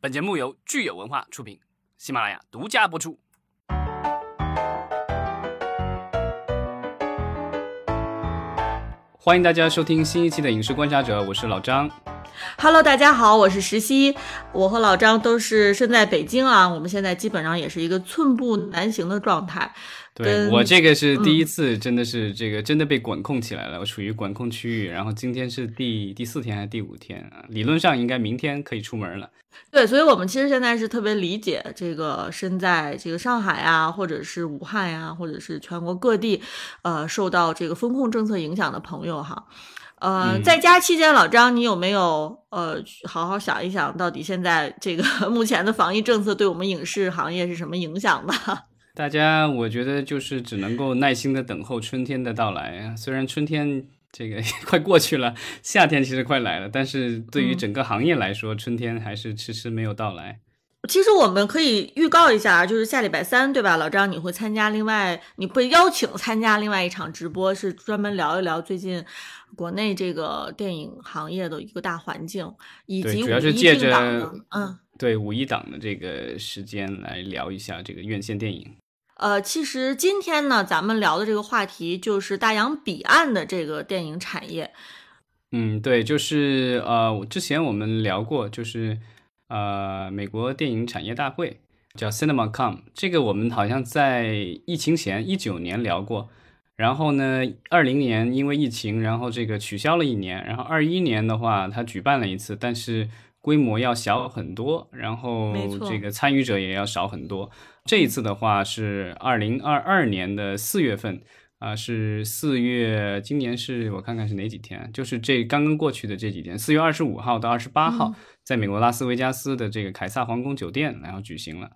本节目由聚友文化出品，喜马拉雅独家播出。欢迎大家收听新一期的《影视观察者》，我是老张。Hello，大家好，我是石溪，我和老张都是身在北京啊，我们现在基本上也是一个寸步难行的状态。对跟我这个是第一次，真的是这个真的被管控起来了，我处于管控区域。然后今天是第第四天还是第五天啊？理论上应该明天可以出门了。对，所以我们其实现在是特别理解这个身在这个上海啊，或者是武汉呀、或者是全国各地，呃，受到这个风控政策影响的朋友哈。呃，嗯在家期间，老张，你有没有呃好好想一想，到底现在这个 目前的防疫政策对我们影视行业是什么影响的？大家，我觉得就是只能够耐心的等候春天的到来啊。虽然春天这个快过去了，夏天其实快来了，但是对于嗯整个行业来说，春天还是迟迟没有到来。其实我们可以预告一下，就是下礼拜三，对吧？老张，你会参加另外，你被邀请参加另外一场直播，是专门聊一聊最近国内这个电影行业的一个大环境，以及主要五一是借着嗯。对五一档的这个时间来聊一下这个院线电影。呃，其实今天呢，咱们聊的这个话题就是大洋彼岸的这个电影产业。嗯，对，就是呃，我之前我们聊过，就是呃，美国电影产业大会叫 CinemaCon，这个我们好像在疫情前一九年聊过，然后呢，二零年因为疫情，然后这个取消了一年，然后二一年的话，它举办了一次，但是规模要小很多，然后这个参与者也要少很多。这一次的话是二零二二年的四月份。啊，是四月，今年是我看看是哪几天，就是这刚刚过去的这几天，四月二十五号到二十八号，嗯在美国拉斯维加斯的这个凯撒皇宫酒店，然后举行了。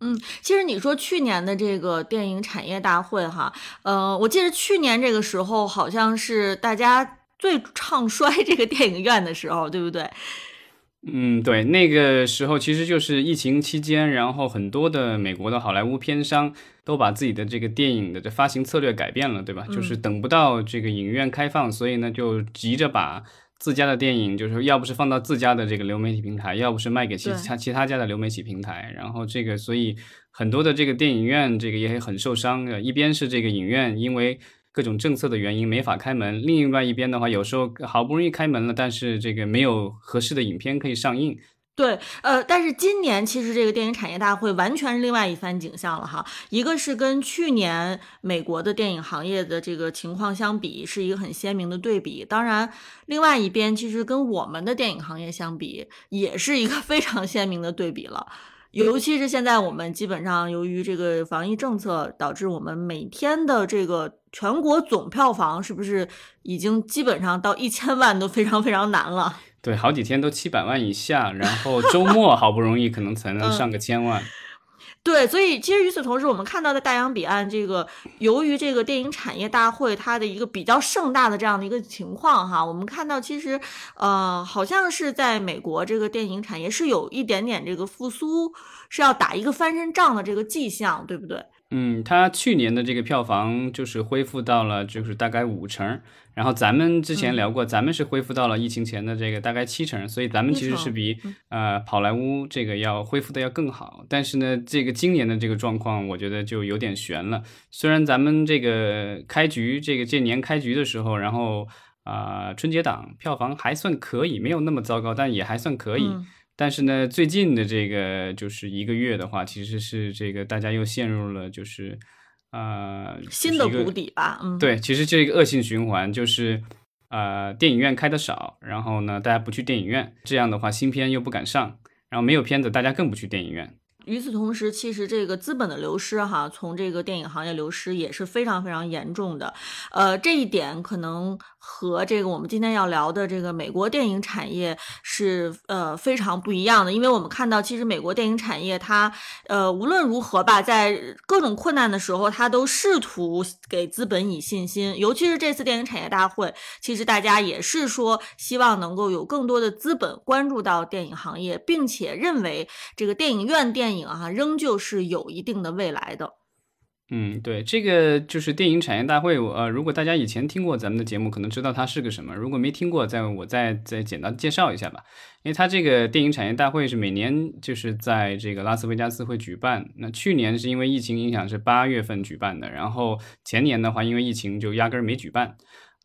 嗯，其实你说去年的这个电影产业大会哈，呃，我记得去年这个时候好像是大家最唱衰 这个电影院的时候，对不对？嗯，对，那个时候其实就是疫情期间，然后很多的美国的好莱坞片商都把自己的这个电影的这发行策略改变了，对吧？就是等不到这个影院开放，所以呢就急着把自家的电影，就是要不是放到自家的这个流媒体平台，要不是卖给其他其他家的流媒体平台，然后这个所以很多的这个电影院这个也很受伤的，一边是这个影院因为各种政策的原因没法开门，另外一边的话，有时候好不容易开门了，但是这个没有合适的影片可以上映。对，呃，但是今年其实这个电影产业大会完全是另外一番景象了哈。一个是跟去年美国的电影行业的这个情况相比，是一个很鲜明的对比。当然，另外一边其实跟我们的电影行业相比，也是一个 非常鲜明的对比了。尤其是现在我们基本上由于这个防疫政策，导致我们每天的这个全国总票房是不是已经基本上到一千万都非常非常难了。对，好几天都七百万以下，然后周末好不容易可能才能上个千万。对，所以其实与此同时，我们看到在大洋彼岸这个，由于这个电影产业大会它的一个比较盛大的这样的一个情况哈，我们看到其实呃，好像是在美国这个电影产业是有一点点这个复苏，是要打一个翻身仗的这个迹象，对不对？嗯，它去年的这个票房就是恢复到了就是大概五成，然后咱们之前聊过，咱们是恢复到了疫情前的这个大概七成，所以咱们其实是比呃好莱坞这个要恢复的要更好。但是呢，这个今年的这个状况，我觉得就有点悬了。虽然咱们这个开局这个这年开局的时候，然后啊、春节档票房还算可以，没有那么糟糕，但也还算可以。嗯但是呢，最近的这个就是一个月的话，其实是这个大家又陷入了就是呃新的谷底吧，嗯，对，其实这个恶性循环就是呃电影院开的少，然后呢大家不去电影院，这样的话新片又不敢上，然后没有片子，大家更不去电影院。与此同时，其实这个资本的流失哈，从这个电影行业流失也是非常非常严重的。呃，这一点可能和这个我们今天要聊的这个美国电影产业是呃非常不一样的，因为我们看到其实美国电影产业它呃无论如何吧，在各种困难的时候，它都试图给资本以信心。尤其是这次电影产业大会，其实大家也是说希望能够有更多的资本关注到电影行业，并且认为这个电影院电影啊，仍旧是有一定的未来的。嗯，对，这个就是电影产业大会。呃，如果大家以前听过咱们的节目，可能知道它是个什么；如果没听过，再我再再简单介绍一下吧。因为它这个电影产业大会是每年就是在这个拉斯维加斯会举办。那去年是因为疫情影响是八月份举办的，然后前年的话因为疫情就压根儿没举办。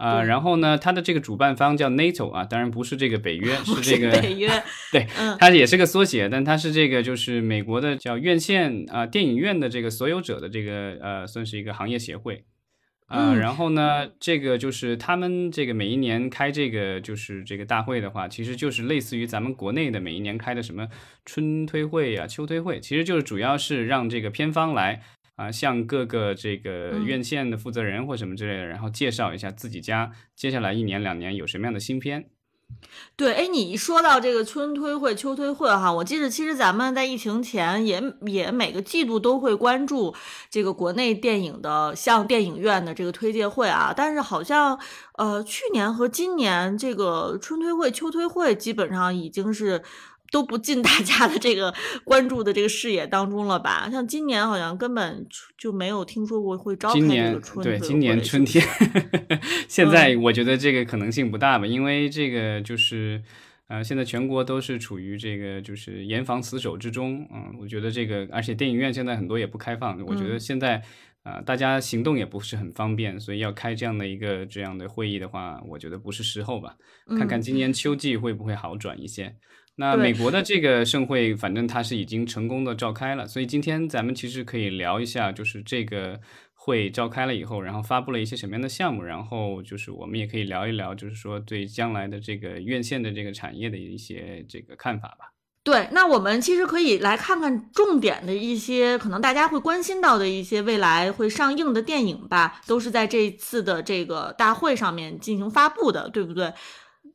啊，然后呢，它的这个主办方叫 NATO 啊，当然不是这个北约，是这个北约，对，它也是个缩写，但它是这个就是美国的叫院线啊电影院的这个所有者的这个呃，算是一个行业协会啊。然后呢，这个就是他们这个每一年开这个就是这个大会的话，其实就是类似于咱们国内的每一年开的什么春推会啊、秋推会，其实就是主要是让这个片方来。啊，向各个这个院线的负责人或什么之类的，然后介绍一下自己家接下来一年两年有什么样的新片。对，哎，你一说到这个春推会、秋推会哈，我记得其实咱们在疫情前也也每个季度都会关注这个国内电影的像电影院的这个推介会啊，但是好像呃去年和今年这个春推会、秋推会基本上已经是。都不进大家的这个关注的这个视野当中了吧？像今年好像根本就没有听说过会召开这个春对，今年春天，现在我觉得这个可能性不大吧，因为这个就是呃，现在全国都是处于这个就是严防死守之中。嗯，我觉得这个，而且电影院现在很多也不开放，我觉得现在啊，大家行动也不是很方便，所以要开这样的一个这样的会议的话，我觉得不是时候吧。看看今年秋季会不会好转一些。那美国的这个盛会，反正它是已经成功的召开了，所以今天咱们其实可以聊一下，就是这个会召开了以后，然后发布了一些什么样的项目，然后就是我们也可以聊一聊，就是说对将来的这个院线的这个产业的一些这个看法吧。对，那我们其实可以来看看重点的一些可能大家会关心到的一些未来会上映的电影吧，都是在这次的这个大会上面进行发布的，对不对？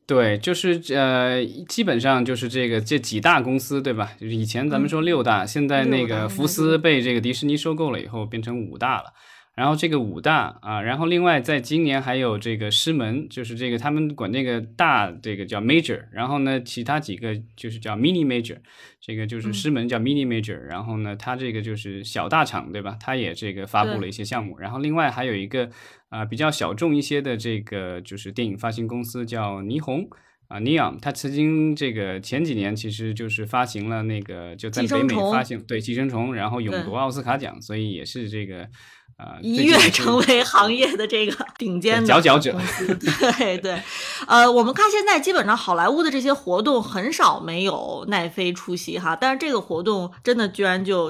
对，就是呃，基本上就是这个这几大公司，对吧？就是以前咱们说六大，现在那个福斯被这个迪士尼收购了以后，变成五大了。然后这个五大啊，然后另外在今年还有这个师门，就是这个他们管那个大这个叫 major，然后呢其他几个就是叫 mini major，这个就是师门叫 mini major，然后呢它这个就是小大厂，对吧？它也这个发布了一些项目，然后另外还有一个啊比较小众一些的这个就是电影发行公司叫霓虹啊 neon，它曾经这个前几年其实就是发行了那个就在北美发行对寄生虫，然后勇夺奥斯卡奖，所以也是这个。啊，一跃成为行业的这个顶尖佼佼者。对 对，呃，我们看现在基本上好莱坞的这些活动很少没有奈飞出席哈，但是这个活动真的居然就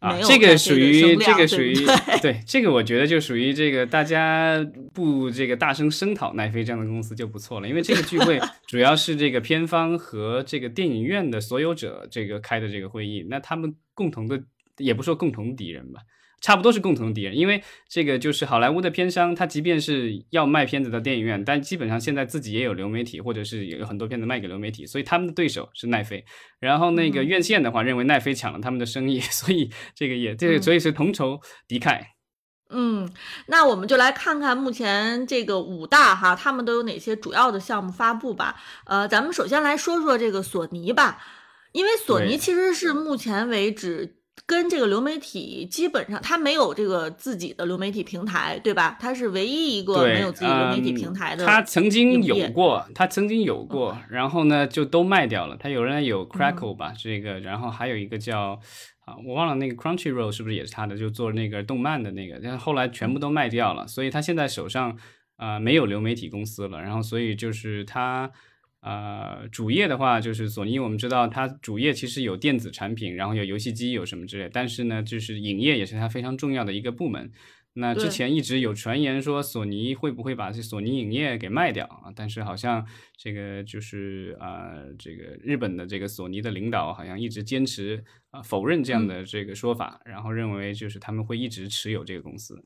没有这个属于这个属于对 这个我觉得就属于这个大家不这个大声声讨奈飞这样的公司就不错了，因为这个聚会 主要是这个片方和这个电影院的所有者这个开的这个会议，那他们共同的也不说共同敌人吧。差不多是共同敌人，因为这个就是好莱坞的片商，他即便是要卖片子到电影院，但基本上现在自己也有流媒体，或者是有很多片子卖给流媒体，所以他们的对手是奈飞。然后那个院线的话，认为奈飞抢了他们的生意，所以这个也这个所以是同仇敌忾。嗯，那我们就来看看目前这个五大哈，他们都有哪些主要的项目发布吧。呃，咱们首先来说说这个索尼吧，因为索尼其实是目前为止。跟这个流媒体基本上，它没有这个自己的流媒体平台，对吧？它是唯一一个没有自己流媒体平台的。它曾经有过，它曾经有过，然后呢就都卖掉了。它有人有 Crackle 吧，这个，然后还有一个叫啊，我忘了那个 Crunchyroll 是不是也是他的？就做那个动漫的那个，但后来全部都卖掉了，所以他现在手上啊没有流媒体公司了。然后所以就是他。呃，主业的话就是索尼，我们知道它主业其实有电子产品，然后有游戏机，有什么之类。但是呢，就是影业也是它非常重要的一个部门。那之前一直有传言说索尼会不会把这索尼影业给卖掉啊？但是好像这个就是呃，这个日本的这个索尼的领导好像一直坚持啊否认这样的这个说法，然后认为就是他们会一直持有这个公司。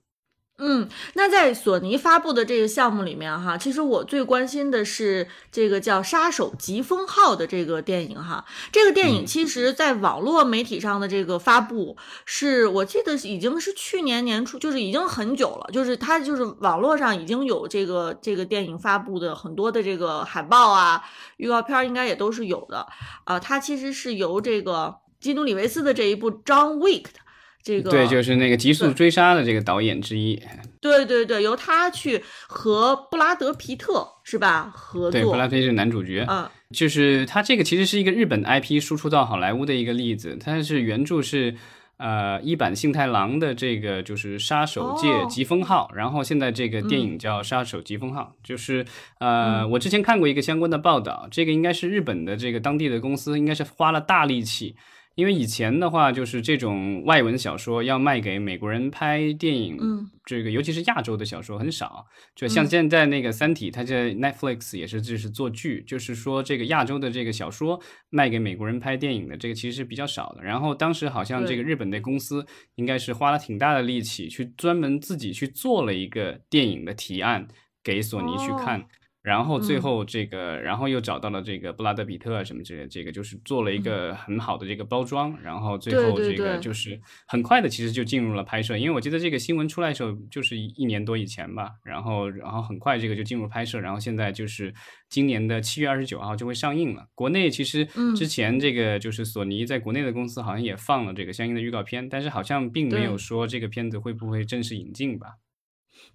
嗯，那在索尼发布的这个项目里面哈，其实我最关心的是这个叫《杀手疾风号》的这个电影哈。这个电影其实在网络媒体上的这个发布，是我记得已经是去年年初，就是已经很久了，就是它就是网络上已经有这个这个电影发布的很多的这个海报啊、预告片，应该也都是有的啊。它其实是由这个基努里维斯的这一部《John Wick》这个对，就是那个《极速追杀》的这个导演之一。对对对，由他去和布拉德皮特是吧合作？对，布拉德皮特是男主角。嗯，就是他这个其实是一个日本 IP 输出到好莱坞的一个例子。它是原著是呃一版幸太郎的这个就是《杀手界疾风号》，然后现在这个电影叫《杀手疾风号》。就是呃，我之前看过一个相关的报道，这个应该是日本的这个当地的公司，应该是花了大力气。因为以前的话，就是这种外文小说要卖给美国人拍电影，嗯，这个尤其是亚洲的小说很少，就像现在那个《三体》，它在 Netflix 也是就是做剧，就是说这个亚洲的这个小说卖给美国人拍电影的这个其实是比较少的。然后当时好像这个日本的公司应该是花了挺大的力气去专门自己去做了一个电影的提案给索尼去看。然后最后这个，然后又找到了这个布拉德比特啊什么之类的，这个就是做了一个很好的这个包装，然后最后这个就是很快的其实就进入了拍摄，因为我记得这个新闻出来的时候就是一年多以前吧，然后然后很快这个就进入拍摄，然后现在就是今年的七月二十九号就会上映了。国内其实之前这个就是索尼在国内的公司好像也放了这个相应的预告片，但是好像并没有说这个片子会不会正式引进吧。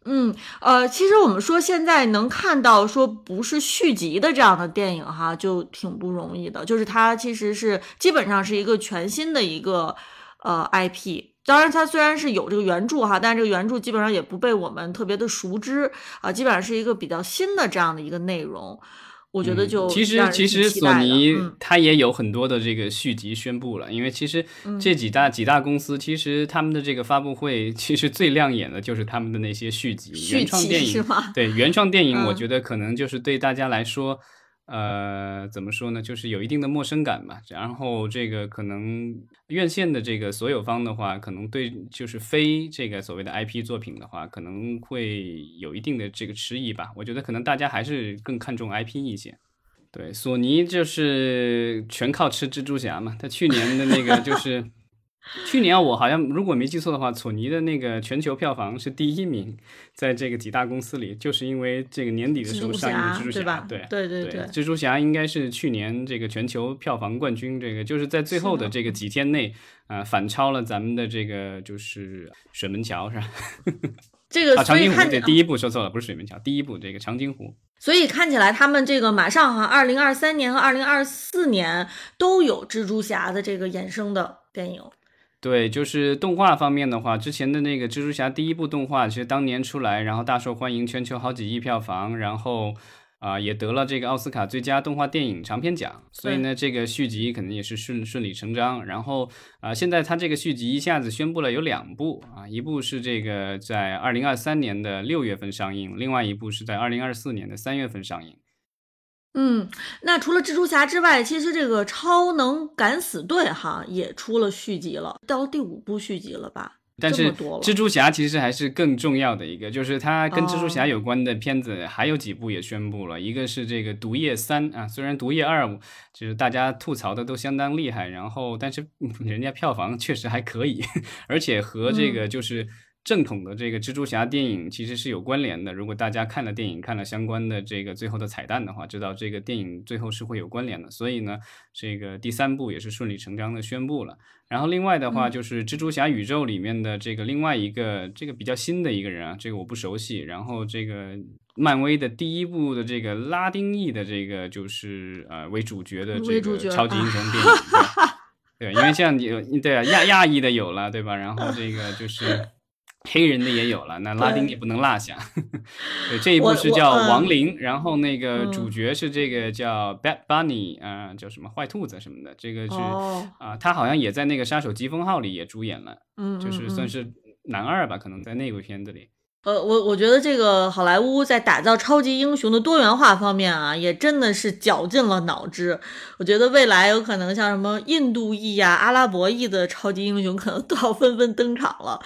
嗯，呃，其实我们说现在能看到说不是续集的这样的电影哈，就挺不容易的。就是它其实是基本上是一个全新的一个呃 IP，当然它虽然是有这个原著哈，但是这个原著基本上也不被我们特别的熟知啊，基本上是一个比较新的这样的一个内容。我觉得就其实其实索尼它也有很多的这个续集宣布了，因为其实这几大几大公司其实他们的这个发布会其实最亮眼的就是他们的那些续集原创电影，对原创电影，我觉得可能就是对大家来说。呃，怎么说呢？就是有一定的陌生感吧。然后这个可能院线的这个所有方的话，可能对就是非这个所谓的 IP 作品的话，可能会有一定的这个迟疑吧。我觉得可能大家还是更看重 IP 一些。对，索尼就是全靠吃蜘蛛侠嘛。他去年的那个就是。去年我好像如果没记错的话，索尼的那个全球票房是第一名，在这个几大公司里，就是因为这个年底的时候上映的蜘蛛侠，对对对对，蜘蛛侠应该是去年这个全球票房冠军，这个就是在最后的这个几天内啊反超了咱们的这个就是水门桥是吧？这个长津湖对第一部说错了，不是水门桥，第一部这个长津湖。所以看起来他们这个马上哈，二零二三年和二零二四年都有蜘蛛侠的这个衍生的电影。对，就是动画方面的话，之前的那个蜘蛛侠第一部动画，其实当年出来，然后大受欢迎，全球好几亿票房，然后啊也得了这个奥斯卡最佳动画电影长片奖。所以呢，这个续集肯定也是顺顺理成章。然后啊，现在他这个续集一下子宣布了有两部啊，一部是这个在二零二三年的六月份上映，另外一部是在二零二四年的三月份上映。嗯，那除了蜘蛛侠之外，其实这个超能敢死队哈也出了续集了，到第五部续集了吧？但是蜘蛛侠其实还是更重要的一个，就是它跟蜘蛛侠有关的片子还有几部也宣布了，一个是这个毒液三啊，虽然毒液二就是大家吐槽的都相当厉害，然后但是 人家票房确实还可以，而且和这个就是。正统的这个蜘蛛侠电影其实是有关联的。如果大家看了电影，看了相关的这个最后的彩蛋的话，知道这个电影最后是会有关联的。所以呢，这个第三部也是顺理成章的宣布了。然后另外的话，就是蜘蛛侠宇宙里面的这个另外一个这个比较新的一个人啊，这个我不熟悉。然后这个漫威的第一部的这个拉丁裔的这个就是呃为主角的这个超级英雄电影，对，因为像你对啊亚亚裔的有了对吧？然后这个就是。黑人的也有了，那拉丁也不能落下。对，这一部是叫亡灵，然后那个主角是这个叫 Bad Bunny 呃，叫什么坏兔子什么的，这个是啊，他好像也在那个杀手疾风号里也主演了，嗯，就是算是男二吧，可能在那部片子里。呃，我我觉得这个好莱坞在打造超级英雄的多元化方面啊，也真的是绞尽了脑汁。我觉得未来有可能像什么印度裔呀、阿拉伯裔的超级英雄，可能都要纷纷登场了。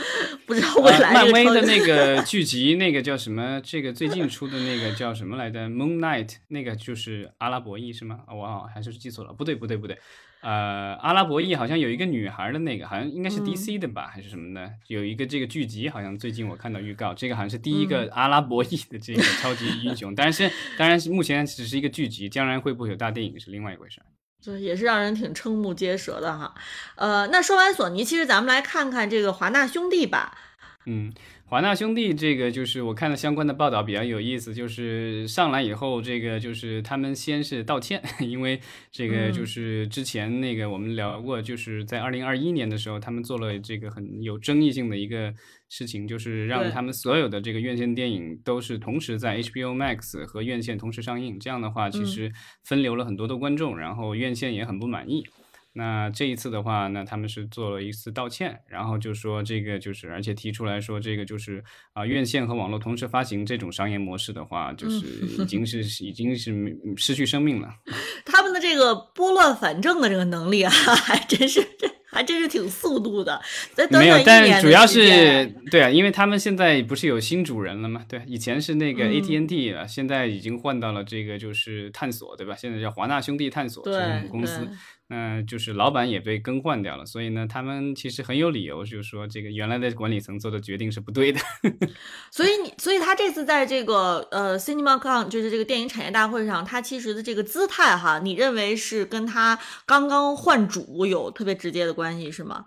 不知道未来漫威的那个剧集，那个叫什么？这个最近出的那个叫什么来着？Moon Knight，那个就是阿拉伯裔是吗？我还是记错了。不对，不对，不对。呃，阿拉伯裔好像有一个女孩的那个，好像应该是 DC 的吧，还是什么的？有一个这个剧集，好像最近我看到预告，这个好像是第一个阿拉伯裔的这个超级英雄。但是，当然是目前只是一个剧集，将来会不会有大电影是另外一回事。就也是让人挺瞠目结舌的哈。呃，那说完索尼，其实咱们来看看这个华纳兄弟吧。嗯。华纳兄弟这个就是我看了相关的报道比较有意思，就是上来以后这个就是他们先是道歉，因为这个就是之前那个我们聊过，就是在二零二一年的时候，他们做了这个很有争议性的一个事情，就是让他们所有的这个院线电影都是同时在 HBO Max 和院线同时上映，这样的话其实分流了很多的观众，然后院线也很不满意。那这一次的话，那他们是做了一次道歉，然后就说这个就是，而且提出来说这个就是啊，院线和网络同时发行这种商业模式的话，就是已经是已经是失去生命了。他们的这个拨乱反正的这个能力啊，还真是这 还真是挺速度的。没有，但主要是对啊，因为他们现在不是有新主人了吗？对，以前是那个 AT&T 了，现在已经换到了这个就是探索，对吧？现在叫华纳兄弟探索公司。嗯，就是老板也被更换掉了，所以呢，他们其实很有理由，就是说这个原来的管理层做的决定是不对的。所以你，所以他这次在这个呃 CinemaCon，就是这个电影产业大会上，他其实的这个姿态哈，你认为是跟他刚刚换主有特别直接的关系是吗？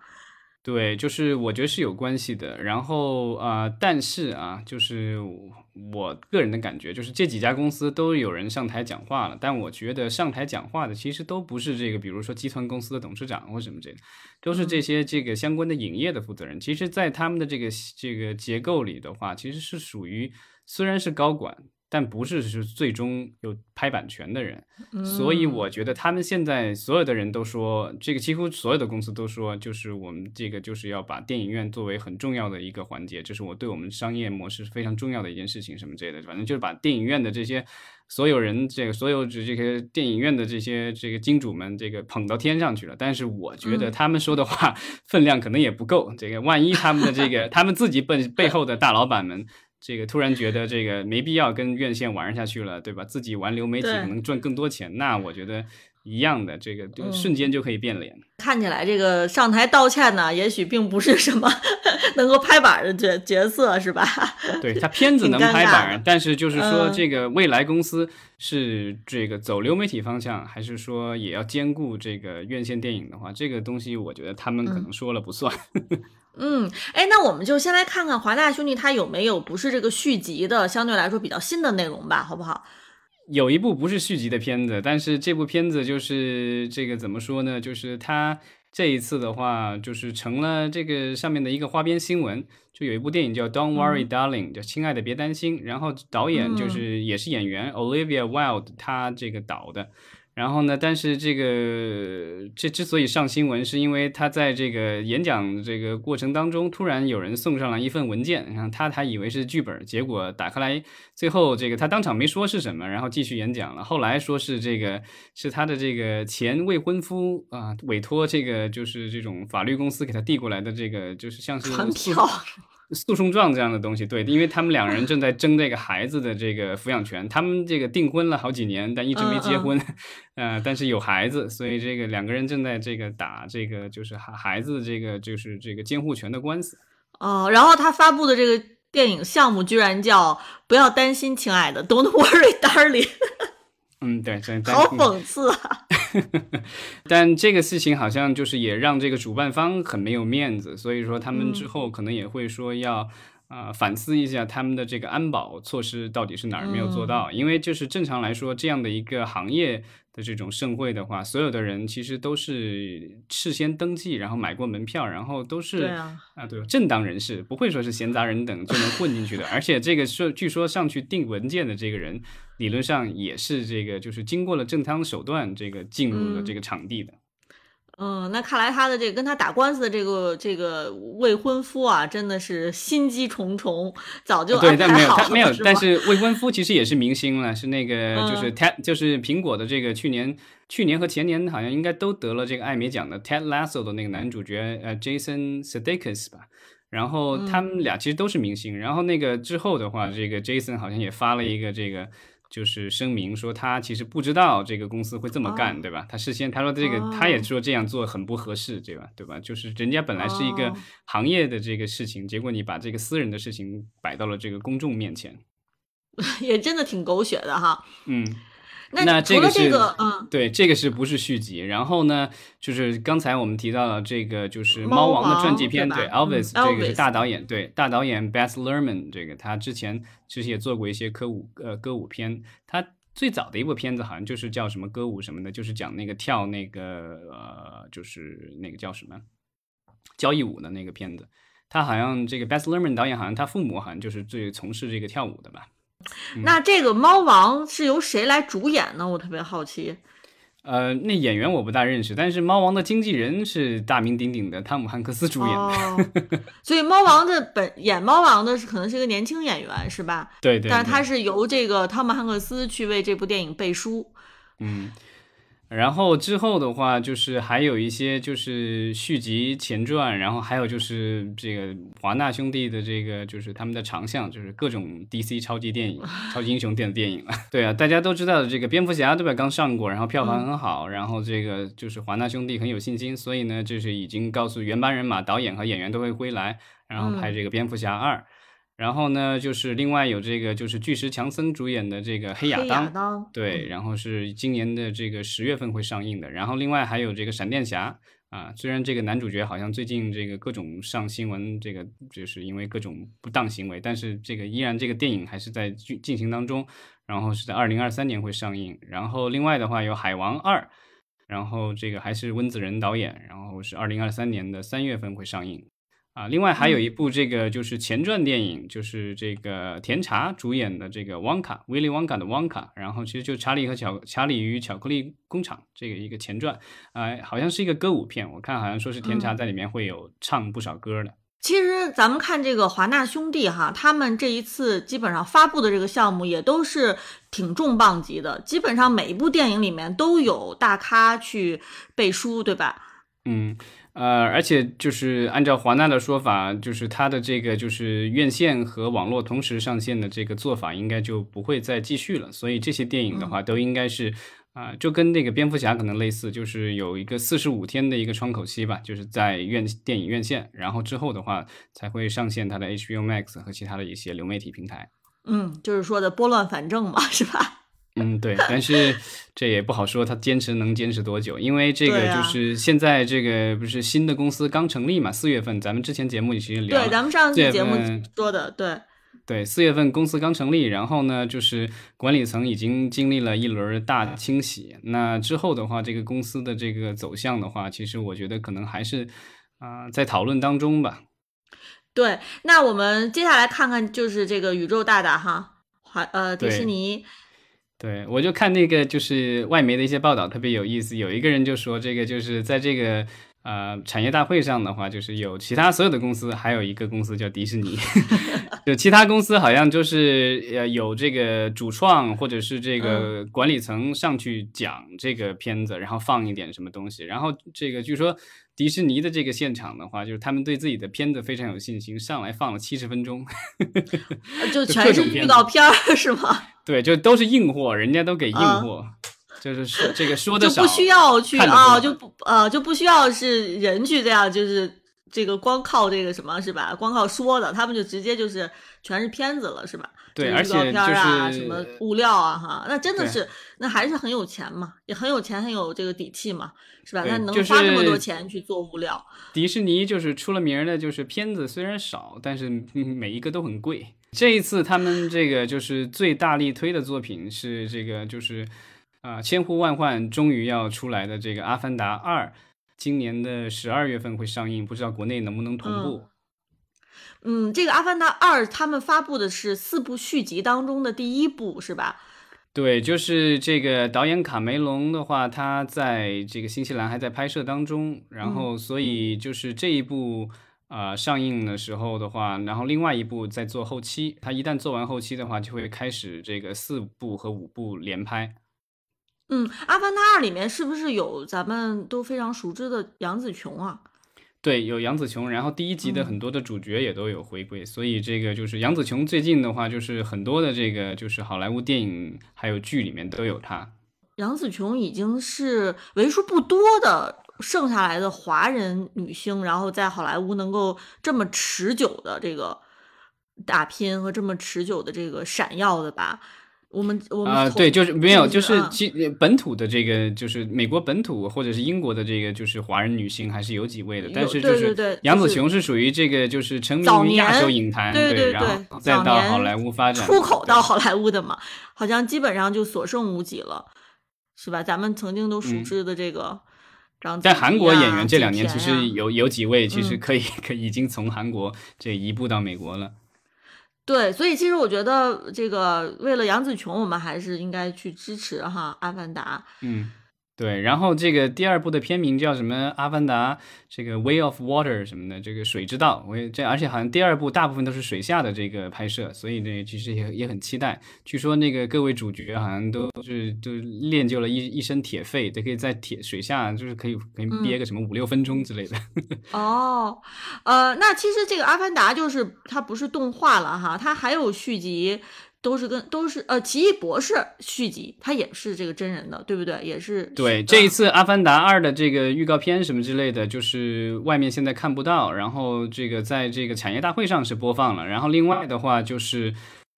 对，就是我觉得是有关系的。然后啊，但是啊，就是我个人的感觉，就是这几家公司都有人上台讲话了，但我觉得上台讲话的其实都不是这个，比如说集团公司的董事长或什么这个，都是这些这个相关的影业的负责人。其实，在他们的这个这个结构里的话，其实是属于虽然是高管。但不是是最终有拍版权的人，所以我觉得他们现在所有的人都说，这个几乎所有的公司都说，就是我们这个就是要把电影院作为很重要的一个环节，这是我对我们商业模式非常重要的一件事情，什么之类的，反正就是把电影院的这些所有人，这个所有这些电影院的这些这个金主们，这个捧到天上去了。但是我觉得他们说的话 分量可能也不够，这个万一他们的这个他们自己背背后的大老板们。这个突然觉得这个没必要跟院线玩下去了，对吧？自己玩流媒体可能赚更多钱，那我觉得一样的，这个瞬间就可以变脸。看起来这个上台道歉呢，也许并不是什么 能够拍板的角角色，是吧？对他片子能拍板，但是就是说这个未来公司是这个走流媒体方向，还是说也要兼顾这个院线电影的话，这个东西我觉得他们可能说了不算。嗯，哎，那我们就先来看看华纳兄弟他有没有不是这个续集的，相对来说比较新的内容吧，好不好？有一部不是续集的片子，但是这部片子就是这个怎么说呢？就是它这一次的话，就是成了这个上面的一个花边新闻。就有一部电影叫《Don't Worry Darling》，叫亲爱的别担心。然后导演就是也是演员 Olivia Wilde，他这个导的。然后呢？但是这个这之所以上新闻，是因为他在这个演讲这个过程当中，突然有人送上了一份文件，然后他还以为是剧本，结果打开来，最后这个他当场没说是什么，然后继续演讲了。后来说是这个是他的这个前未婚夫啊，委托这个就是这种法律公司给他递过来的这个，就是像是传票。诉讼状这样的东西，对，因为他们两人正在争这个孩子的这个抚养权，他们这个订婚了好几年，但一直没结婚，呃，但是有孩子，所以这个两个人正在这个打这个就是孩孩子这个就是这个监护权的官司。哦，然后他发布的这个电影项目居然叫《不要担心，亲爱的》，Don't worry, darling。嗯，对，真好讽刺啊！但这个事情好像就是也让这个主办方很没有面子，所以说他们之后可能也会说要啊反思一下他们的这个安保措施到底是哪儿没有做到，因为就是正常来说这样的一个行业。的这种盛会的话，所有的人其实都是事先登记，然后买过门票，然后都是啊啊对正当人士，不会说是闲杂人等就能混进去的。而且这个说，据说上去订文件的这个人，理论上也是这个就是经过了正当手段这个进入了这个场地的。嗯，那看来他的这个跟他打官司的这个这个未婚夫啊，真的是心机重重，早就对，但没有他没有，但是未婚夫其实也是明星了，是那 个就是。Ted，就是苹果的这个去年去年和前年好像应该都得了这个艾美奖的 Ted Lasso 的那个男主角呃 Jason Sudeikis 吧，然后他们俩其实都是明星，然后那个之后的话，这个 Jason 好像也发了一个这个。就是声明说他其实不知道这个公司会这么干，对吧？他事先他说这个他也说这样做很不合适，对吧？对吧？就是人家本来是一个行业的这个事情，结果你把这个私人的事情摆到了这个公众面前，也真的挺狗血的哈。嗯。那这个，嗯，对，这个是不是续集？然后呢，就是刚才我们提到了这个，就是《猫王》的传记片，对，Elvis，这个是大导演，对，大导演 Beth Lerman，这个他之前其实也做过一些歌舞呃歌舞片，他最早的一部片子好像就是叫什么歌舞什么的，就是讲那个跳那个呃，就是那个叫什么交谊舞的那个片子。他好像这个 Beth Lerman 导演好像他父母好像就是最从事这个跳舞的吧。那这个猫王是由谁来主演呢？我特别好奇。呃，那演员我不大认识，但是猫王的经纪人是大名鼎鼎的汤姆汉克斯主演的。所以猫王的本演猫王的是可能是一个年轻演员，是吧？对对。但是他是由这个汤姆汉克斯去为这部电影背书。嗯。然后之后的话，就是还有一些就是续集前传，然后还有就是这个华纳兄弟的这个就是他们的长项，就是各种 DC 超级电影、超级英雄电电影了。对啊，大家都知道的这个蝙蝠侠对吧？刚上过，然后票房很好，然后这个就是华纳兄弟很有信心，所以呢，就是已经告诉原班人马，导演和演员都会归来，然后拍这个蝙蝠侠二。然后呢，就是另外有这个，就是巨石强森主演的这个《黑亚当》，对，然后是今年的这个十月份会上映的。然后另外还有这个闪电侠啊，虽然这个男主角好像最近这个各种上新闻，这个就是因为各种不当行为，但是这个依然这个电影还是在进进行当中。然后是在二零二三年会上映。然后另外的话有《海王二》，然后这个还是温子仁导演，然后是二零二三年的三月份会上映。啊，另外还有一部这个就是前传电影，就是这个甜茶主演的这个旺卡，威利旺卡的旺卡，然后其实就查理和巧查理与巧克力工厂这个一个前传，啊，好像是一个歌舞片，我看好像说是甜茶在里面会有唱不少歌的。其实咱们看这个华纳兄弟哈，他们这一次基本上发布的这个项目也都是挺重磅级的，基本上每一部电影里面都有大咖去背书，对吧？嗯。呃，而且就是按照华纳的说法，就是它的这个就是院线和网络同时上线的这个做法，应该就不会再继续了。所以这些电影的话，都应该是啊，就跟那个蝙蝠侠可能类似，就是有一个四十五天的一个窗口期吧，就是在院电影院线，然后之后的话才会上线它的 HBO Max 和其他的一些流媒体平台。嗯，就是说的拨乱反正嘛，是吧？嗯，对，但是 这也不好说，他坚持能坚持多久？因为这个就是现在这个不是新的公司刚成立嘛，四月份咱们之前节目其实聊，对，咱们上次节目说的，对，对，四月份公司刚成立，然后呢，就是管理层已经经历了一轮大清洗，那之后的话，这个公司的这个走向的话，其实我觉得可能还是啊在讨论当中吧。对，那我们接下来看看就是这个宇宙大大哈，华呃迪士尼。对，我就看那个就是外媒的一些报道，特别有意思。有一个人就说，这个就是在这个呃产业大会上的话，就是有其他所有的公司，还有一个公司叫迪士尼，就其他公司好像就是呃有这个主创或者是这个管理层上去讲这个片子，然后放一点什么东西，然后这个据说。迪士尼的这个现场的话，就是他们对自己的片子非常有信心，上来放了七十分钟，就全是预告片儿是吗？对，就都是硬货，人家都给硬货，就是说这个说的少，就不需要去啊，就不啊就不需要是人去这样，就是这个光靠这个什么是吧？光靠说的，他们就直接就是全是片子了是吧？对，而且就是什么物料啊哈，那真的是那还是很有钱嘛，也很有钱，很有这个底气嘛。是吧？他能花这么多钱去做物料。迪士尼就是出了名的，就是片子虽然少，但是每一个都很贵。这一次他们这个就是最大力推的作品是这个，就是啊千呼万唤终于要出来的这个《阿凡达二》，今年的十二月份会上映，不知道国内能不能同步。嗯，这个《阿凡达二》他们发布的是四部续集当中的第一部，是吧？对，就是这个导演卡梅隆的话，他在这个新西兰还在拍摄当中，然后所以就是这一部啊上映的时候的话，然后另外一部在做后期，他一旦做完后期的话，就会开始这个四部和五部连拍。嗯，《阿凡达二》里面是不是有咱们都非常熟知的杨紫琼啊？对，有杨紫琼，然后第一集的很多的主角也都有回归，所以这个就是杨紫琼最近的话，就是很多的这个就是好莱坞电影还有剧里面都有她。杨紫琼已经是为数不多的剩下来的华人女星，然后在好莱坞能够这么持久的这个打拼和这么持久的这个闪耀的吧。我们我们啊，对，就是没有，就是嗯其本土的这个，就是美国本土或者是英国的这个，就是华人女星还是有几位的，但是就是杨紫琼是属于这个，就是成早名于亚洲影坛，对对然后对再到好莱坞发展，出口到好莱坞的嘛，好像基本上就所剩无几了，是吧？咱们曾经都熟嗯知的这个章子但韩国演员这两年其实有有几位，其实嗯可以可以已经从韩国这移步到美国了。对，所以其实我觉得这个为了杨紫琼，我们还是应该去支持哈《阿凡达》。嗯，对。然后这个第二部的片名叫什么？《阿凡达》这个《Way of Water》什么的，这个水之道。我也这而且好像第二部大部分都是水下的这个拍摄，所以呢，其实也也很期待。据说那个各位主角好像都是就练就了一一身铁肺，都可以在铁水下就是可以可以憋个什么五六分钟之类的。哦，呃，那其实这个《阿凡达》就是它不是动画了哈，它还有续集，都是跟都是呃《奇异博士》续集，它也是这个真人的，对不对？也是对，这一嗯次《阿凡达二》的这个预告片什么之类的，就是外面现在看不到，然后这个在这个产业大会上是播放了，然后另外的话就是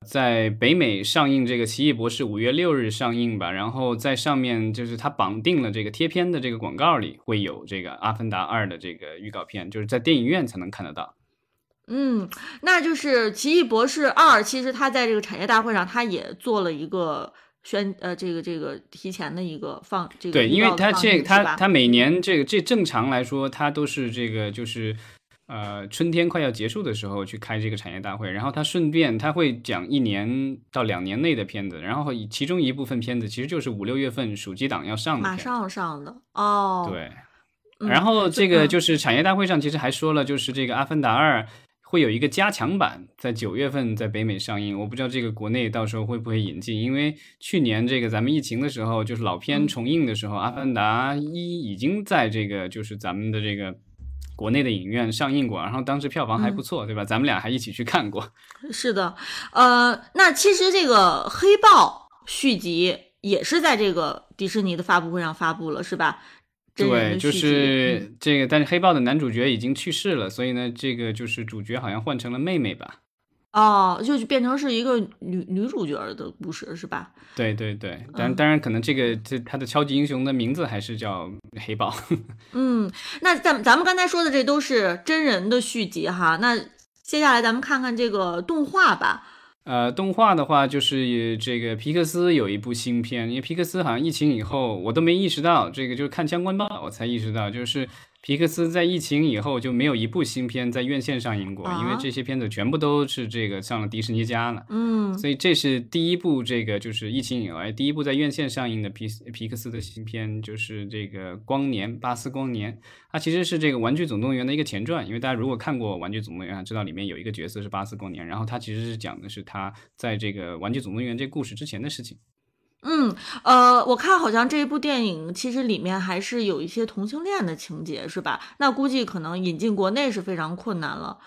在北美上映这个《奇异博士》，五月六日上映吧，然后在上面就是它绑定了这个贴片的这个广告里会有这个《阿凡达二》的这个预告片，就是在电影院才能看得到。嗯，那就是《奇异博士二》，其实他在这个产业大会上，他也做了一个宣呃这个这个提前的一个放这个对，因为它告的放映是吧这他他每年这个这正常来说，他都是这个就是呃春天快要结束的时候去开这个产业大会，然后他顺便他会讲一年到两年内的片子，然后以其中一部分片子其实就是五六月份暑期档要上的马上上的哦。对。嗯，然后这个嗯就是产业大会上其实还说了，就是这个《阿凡达二》会有一个加强版，在九月份在北美上映。我不知道这个国内到时候会不会引进，因为去年这个咱们疫情的时候，就是老片嗯重映的时候，阿凡达一》已经在这个就是咱们的这个。国内的影院上映过，然后当时票房还嗯不错，对吧？咱们俩还一起去看过。是的，呃，那其实这个《黑豹》续集也是在这个迪士尼的发布会上发布了，是吧？对，就是这个，但是黑豹的男主角已经去世了，所以呢，这个就是主角好像换成了妹妹吧？哦，就变成是一个女女主角的故事，是吧？对对对，但嗯当然可能这个这他的超级英雄的名字还是叫黑豹。嗯，那咱咱们刚才说的这都是真人的续集哈，那接下来咱们看看这个动画吧。呃，动画的话就是这个皮克斯有一部新片，因为皮克斯好像疫情以后我都没意识到，这个就是看相关报我才意识到，就是皮克斯在疫情以后就没有一部新片在院线上映过，因为啊这些片子全部都是这个上了迪士尼家了。嗯所以这是第一部，这个就是疫情以来第一部在院线上映的皮皮克斯的新片，就是这个《光年》巴斯光年。它其实是这个《玩具总动员》的一个前传，因为大家如果看过《玩具总动员》，知道里面有一个角色是巴斯光年，然后它其实是讲的是他在这个《玩具总动员》这个故事之前的事情。嗯，呃，我看好像这一部电影其实里面还是有一些同性恋的情节，是吧？那估计可能引进国内是非常困难了。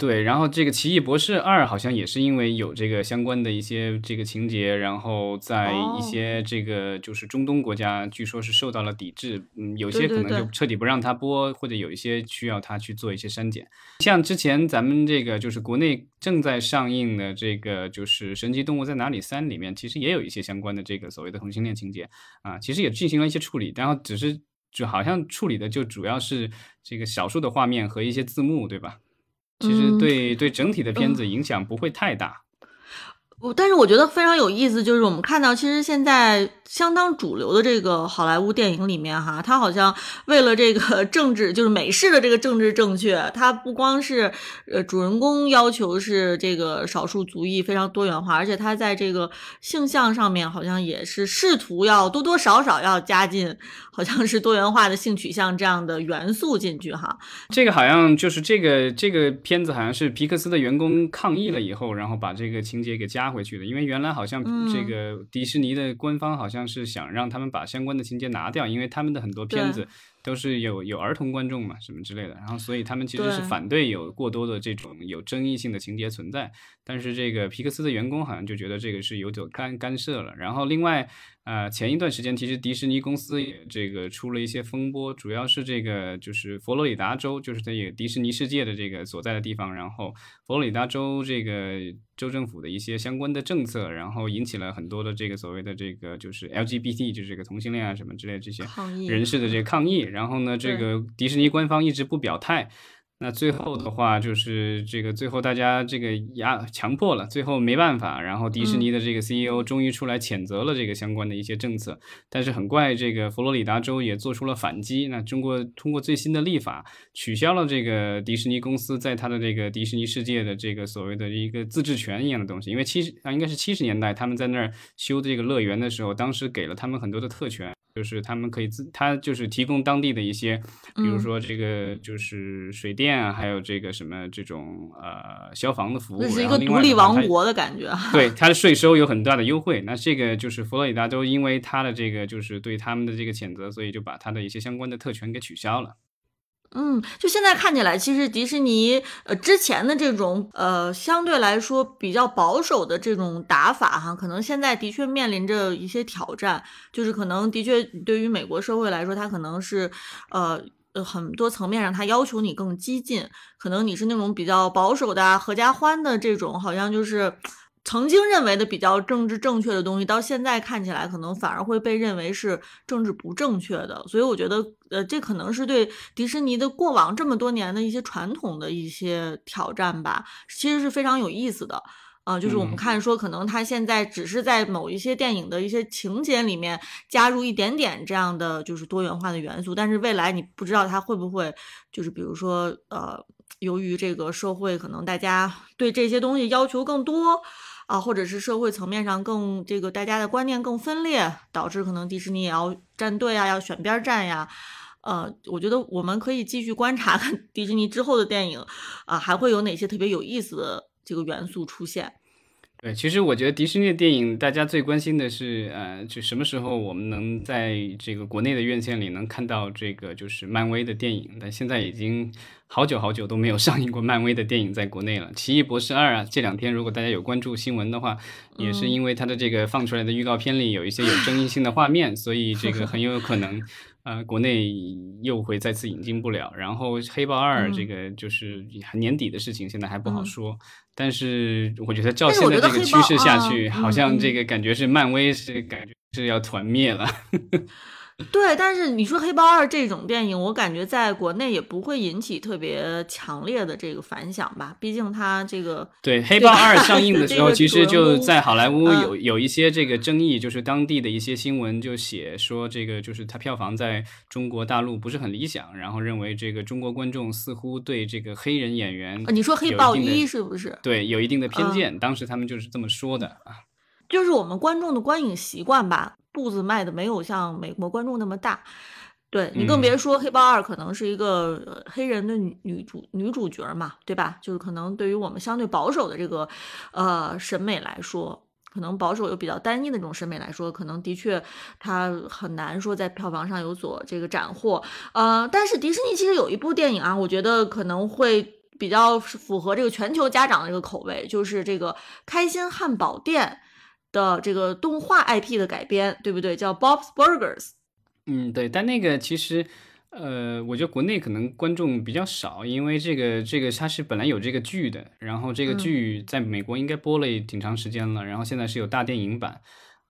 对，然后这个《奇异博士二》好像也是因为有这个相关的一些这个情节，然后在哦一些这个就是中东国家，据说是受到了抵制，嗯，有些可能就彻底不让它播，或者有一些需要它去做一些删减。像之前咱们这个就是国内正在上映的这个就是《神奇动物在哪里三》里面，其实也有一些相关的这个所谓的同性恋情节啊，其实也进行了一些处理，然后只是就好像处理的就主要是这个少数的画面和一些字幕，对吧？其实嗯对、对整体的片子影响不会太大。但是我觉得非常有意思，就是我们看到，其实现在相当主流的这个好莱坞电影里面，哈，它好像为了这个政治，就是美式的这个政治正确，它不光是呃主人公要求是这个少数族裔非常多元化，而且它在这个性向上面好像也是试图要多多少少要加进，好像是多元化的性取向这样的元素进去哈。这个好像就是这个这个片子好像是皮克斯的员工抗议了以后，然后把这个情节给加回去的。因为原来好像嗯这个迪士尼的官方好像是想让他们把相关的情节拿掉，因为他们的很多片子都是有有儿童观众嘛，什么之类的，然后所以他们其实是反对有过多的这种有争议性的情节存在。但是这个皮克斯的员工好像就觉得这个是有所干干涉了。然后另外，呃，前一段时间其实迪士尼公司也这个出了一些风波，主要是这个就是佛罗里达州，就是这个迪士尼世界的这个所在的地方，然后佛罗里达州这个州政府的一些相关的政策，然后引起了很多的这个所谓的这个就是 LGBT 就是这个同性恋啊什么之类这些人士的这个抗议。然后呢，这个迪士尼官方一直不表态。那最后的话就是这个，最后大家这个压强迫了，最后没办法，然后迪士尼的这个 CEO 终于出来谴责了这个相关的一些政策，但是很怪，这个佛罗里达州也做出了反击。那中国通过最新的立法取消了这个迪士尼公司在它的这个迪士尼世界的这个所谓的一个自治权一样的东西，因为七十啊应该是七十年代他们在那儿修这个乐园的时候，当时给了他们很多的特权。就是他们可以自，他就是提供当地的一些，比如说这个就是水电啊，还有这个什么这种呃消防的服务，这是一个独立王国的感觉。对，它的税收有很大的优惠。那这个就是佛罗里达州，因为它的这个就是对他们的这个谴责，所以就把它的一些相关的特权给取消了。嗯，就现在看起来，其实迪士尼呃之前的这种呃相对来说比较保守的这种打法哈，可能现在的确面临着一些挑战，就是可能的确对于美国社会来说，它可能是呃呃很多层面上它要求你更激进，可能你是那种比较保守的合家欢的这种，好像就是。曾经认为的比较政治正确的东西，到现在看起来可能反而会被认为是政治不正确的。所以我觉得，呃，这可能是对迪士尼的过往这么多年的一些传统的一些挑战吧。其实是非常有意思的，啊，就是我们看说，可能他现在只是在某一些电影的一些情节里面加入一点点这样的就是多元化的元素，但是未来你不知道他会不会就是比如说，呃，由于这个社会可能大家对这些东西要求更多。啊，或者是社会层面上更这个大家的观念更分裂，导致可能迪士尼也要站队啊，要选边站呀。呃，我觉得我们可以继续观察看迪士尼之后的电影啊，还会有哪些特别有意思的这个元素出现。对，其实我觉得迪士尼的电影，大家最关心的是，呃，就什么时候我们能在这个国内的院线里能看到这个就是漫威的电影？但现在已经好久好久都没有 上映过漫威的电影在国内了。《奇异博士二》啊，这两天如果大家有关注新闻的话，也是因为它的这个放出来的预告片里有一些有争议性的画面，所以这个很有可能。呃，国内又会再次引进不了。然后《黑豹二》这个就是年底的事情，现在还不好说。但是我觉得照现在这个趋势下去，好像这个感觉是漫威是感觉是要团灭了。对，但是你说《黑豹二》这种电影，我感觉在国内也不会引起特别强烈的这个反响吧？毕竟它这个对《黑豹二》上映的时 候，其实就在好莱坞有有一些这个争议，就是当地的一些新闻就写说，这个就是它票房在中国大陆不是很理想，然后认为这个中国观众似乎对这个黑人演员，你说《黑豹一》是不是？对，有一定的偏见，当时他们就是这么说的啊。就是我们观众的观影习惯吧。步子迈的没有像美国观众那么大，对你更别说《黑豹二》可能是一个黑人的女女主女主角嘛，对吧？就是可能对于我们相对保守的这个呃审美来说，可能保守又比较单一的这种审美来说，可能的确它很难说在票房上有所这个斩获。呃，但是迪士尼其实有一部电影啊，我觉得可能会比较符合这个全球家长的这个口味，就是这个《开心汉堡店》。的这个动画 IP 的改编，对不对？叫 Bob's Burgers。嗯，对。但那个其实，呃，我觉得国内可能观众比较少，因为这个这个它是本来有这个剧的，然后这个剧在美国应该播了挺长时间了，然后现在是有大电影版，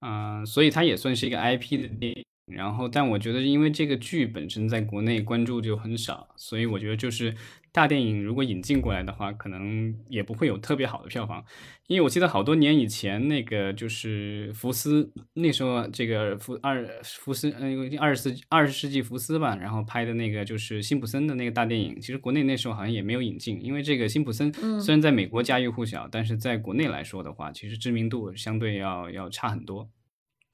嗯，所以它也算是一个 IP 的电影。然后，但我觉得因为这个剧本身在国内关注就很少，所以我觉得就是。大电影如果引进过来的话，可能也不会有特别好的票房，因为我记得好多年以前那个就是福斯那时候这个福二福斯嗯二十世二十世纪福斯吧，然后拍的那个就是辛普森的那个大电影，其实国内那时候好像也没有引进，因为这个辛普森虽然在美国家喻户晓，但是在国内来说的话，其实知名度相对要要差很多。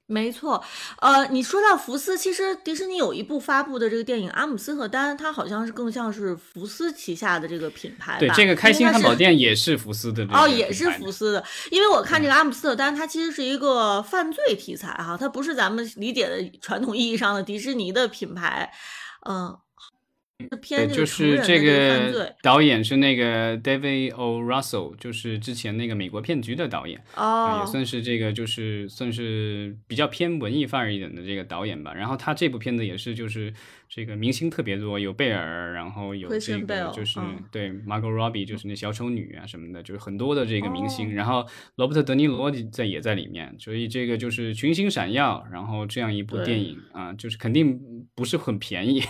没错，呃，你说到福斯，其实迪士尼有一部发布的这个电影《阿姆斯特丹》，它好像是更像是福斯旗下的这个品牌。对，这个开心汉堡店也是福斯的。哦，也是福斯的，因为我看这个《阿姆斯特丹》，它其实是一个犯罪题材哈，它不是咱们理解的传统意义上的迪士尼的品牌。嗯。对，就是这个导演是那个 David O. Russell，就是之前那个美国骗局的导演，哦，也算是这个就是算是比较偏文艺范儿一点的这个导演吧。然后他这部片子也是就是这个明星特别多，有贝尔，然后有这个就是对 Margot Robbie，就是那小丑女啊什么的，就是很多的这个明星。然后罗伯特·德尼罗在也在里面，所以这个就是群星闪耀。然后这样一部电影啊，就是肯定不是很便宜。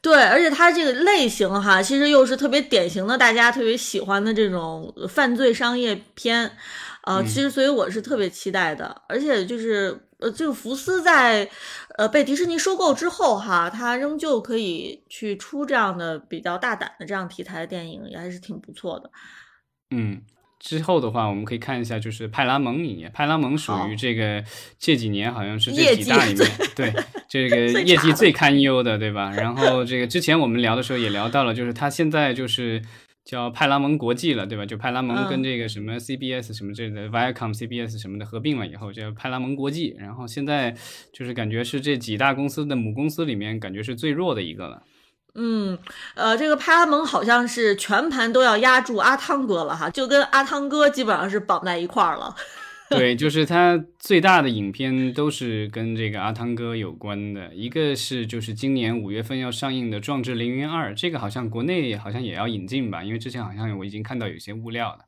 对，而且它这个类型哈，其实又是特别典型的大家特别喜欢的这种犯罪商业片，呃，其实所以我是特别期待的。而且就是呃，这个福斯在呃被迪士尼收购之后哈，它仍旧可以去出这样的比较大胆的这样题材的电影，也还是挺不错的。嗯。之后的话，我们可以看一下，就是派拉蒙影业。派拉蒙属于这个这几年好像是这几大里面，对这个业绩最堪忧的，对吧？然后这个之前我们聊的时候也聊到了，就是它现在就是叫派拉蒙国际了，对吧？就派拉蒙跟这个什么 CBS 什么这个 Viacom CBS 什么的合并了以后，叫派拉蒙国际。然后现在就是感觉是这几大公司的母公司里面，感觉是最弱的一个了。嗯，呃，这个派拉蒙好像是全盘都要压住阿汤哥了哈，就跟阿汤哥基本上是绑在一块儿了。对，就是他最大的影片都是跟这个阿汤哥有关的，一个是就是今年五月份要上映的《壮志凌云二》，这个好像国内好像也要引进吧，因为之前好像我已经看到有些物料了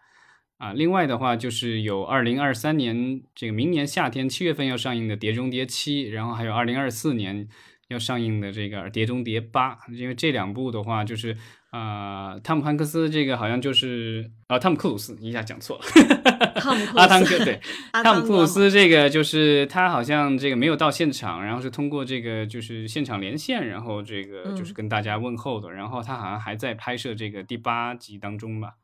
啊。另外的话就是有二零二三年这个明年夏天七月份要上映的《碟中谍七》，然后还有二零二四年。要上映的这个《碟中谍八》，因为这两部的话，就是啊，汤姆汉克斯这个好像就是啊，汤姆克鲁斯一下讲错了，阿汤哥对，汤姆克鲁 斯这个就是他好像这个没有到现场，然后是通过这个就是现场连线，然后这个就是跟大家问候的，然后他好像还在拍摄这个第八集当中吧。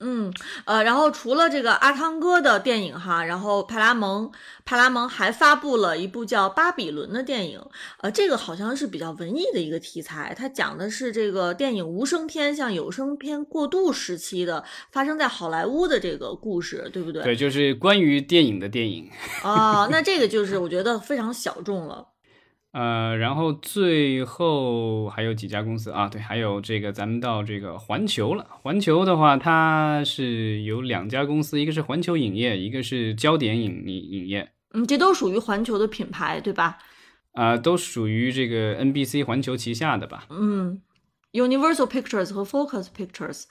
嗯，呃，然后除了这个阿汤哥的电影哈，然后派拉蒙，派拉蒙还发布了一部叫《巴比伦》的电影，呃，这个好像是比较文艺的一个题材，它讲的是这个电影无声片向有声片过渡时期的发生在好莱坞的这个故事，对不对？对，就是关于电影的电影。哦，那这个就是 我觉得非常小众了。呃，然后最后还有几家公司啊？对，还有这个咱们到这个环球了。环球的话，它是有两家公司，一个是环球影业，一个是焦点影影影业。嗯，这都属于环球的品牌，对吧？啊，都属于这个 NBC 环球旗下的吧？嗯，Universal Pictures 和 Focus Pictures。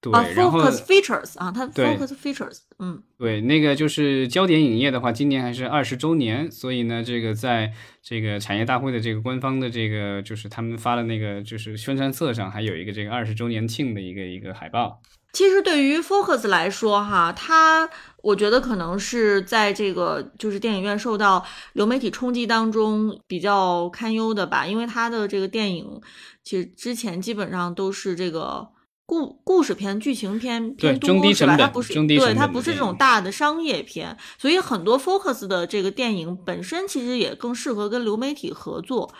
对，然后 Focus Features 啊，它 Focus Features，嗯，对，那个就是焦点影业的话，今年还是二十周年，所以呢，这个在这个产业大会的这个官方的这个就是他们发的那个就是宣传册上，还有一个这个二十周年庆的一个一个海报。其实对于 Focus 来说，哈，它我觉得可能是在这个就是电影院受到流媒体冲击当中比较堪忧的吧，因为它的这个电影其实之前基本上都是这个。故故事片、剧情片偏多是吧？它不是对它不是这种大的商业片，所以很多 Focus 的这个电影本身其实也更适合跟流媒体合作。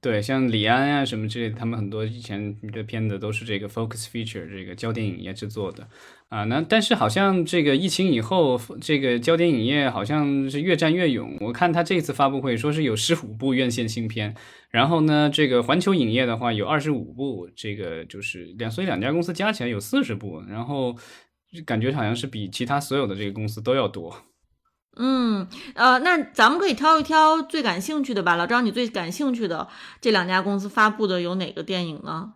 对，像李安啊什么之类的，他们很多以前的片子都是这个 Focus Feature 这个焦点影业制作的啊。那但是好像这个疫情以后，这个焦点影业好像是越战越勇。我看他这次发布会说是有十五部院线新片，然后呢，这个环球影业的话有二十五部，这个就是两，所以两家公司加起来有四十部，然后感觉好像是比其他所有的这个公司都要多。嗯，呃，那咱们可以挑一挑最感兴趣的吧。老张，你最感兴趣的这两家公司发布的有哪个电影呢？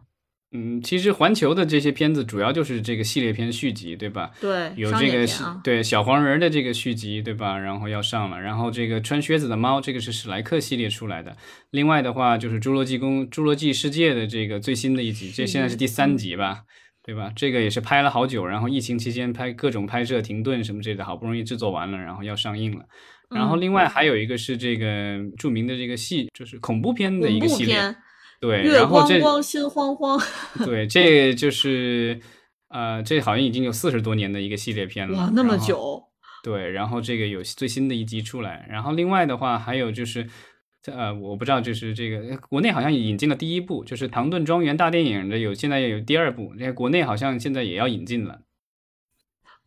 嗯，其实环球的这些片子主要就是这个系列片续集，对吧？对，有这个对小黄人的这个续集，对吧？然后要上了，然后这个穿靴子的猫，这个是史莱克系列出来的。另外的话就是侏罗纪公侏罗纪世界的这个最新的一集，这现在是第三集吧？对吧？这个也是拍了好久，然后疫情期间拍各种拍摄停顿什么之类的，好不容易制作完了，然后要上映了。然后另外还有一个是这个著名的这个戏，就是恐怖片的一个系列。对，然后这光心慌慌。对，这就是呃，这好像已经有四十多年的一个系列片了。哇，那么久。对，然后这个有最新的一集出来，然后另外的话还有就是。呃，我不知道，就是这个国内好像引进了第一部，就是《唐顿庄园大电影》的有，现在也有第二部，那国内好像现在也要引进了。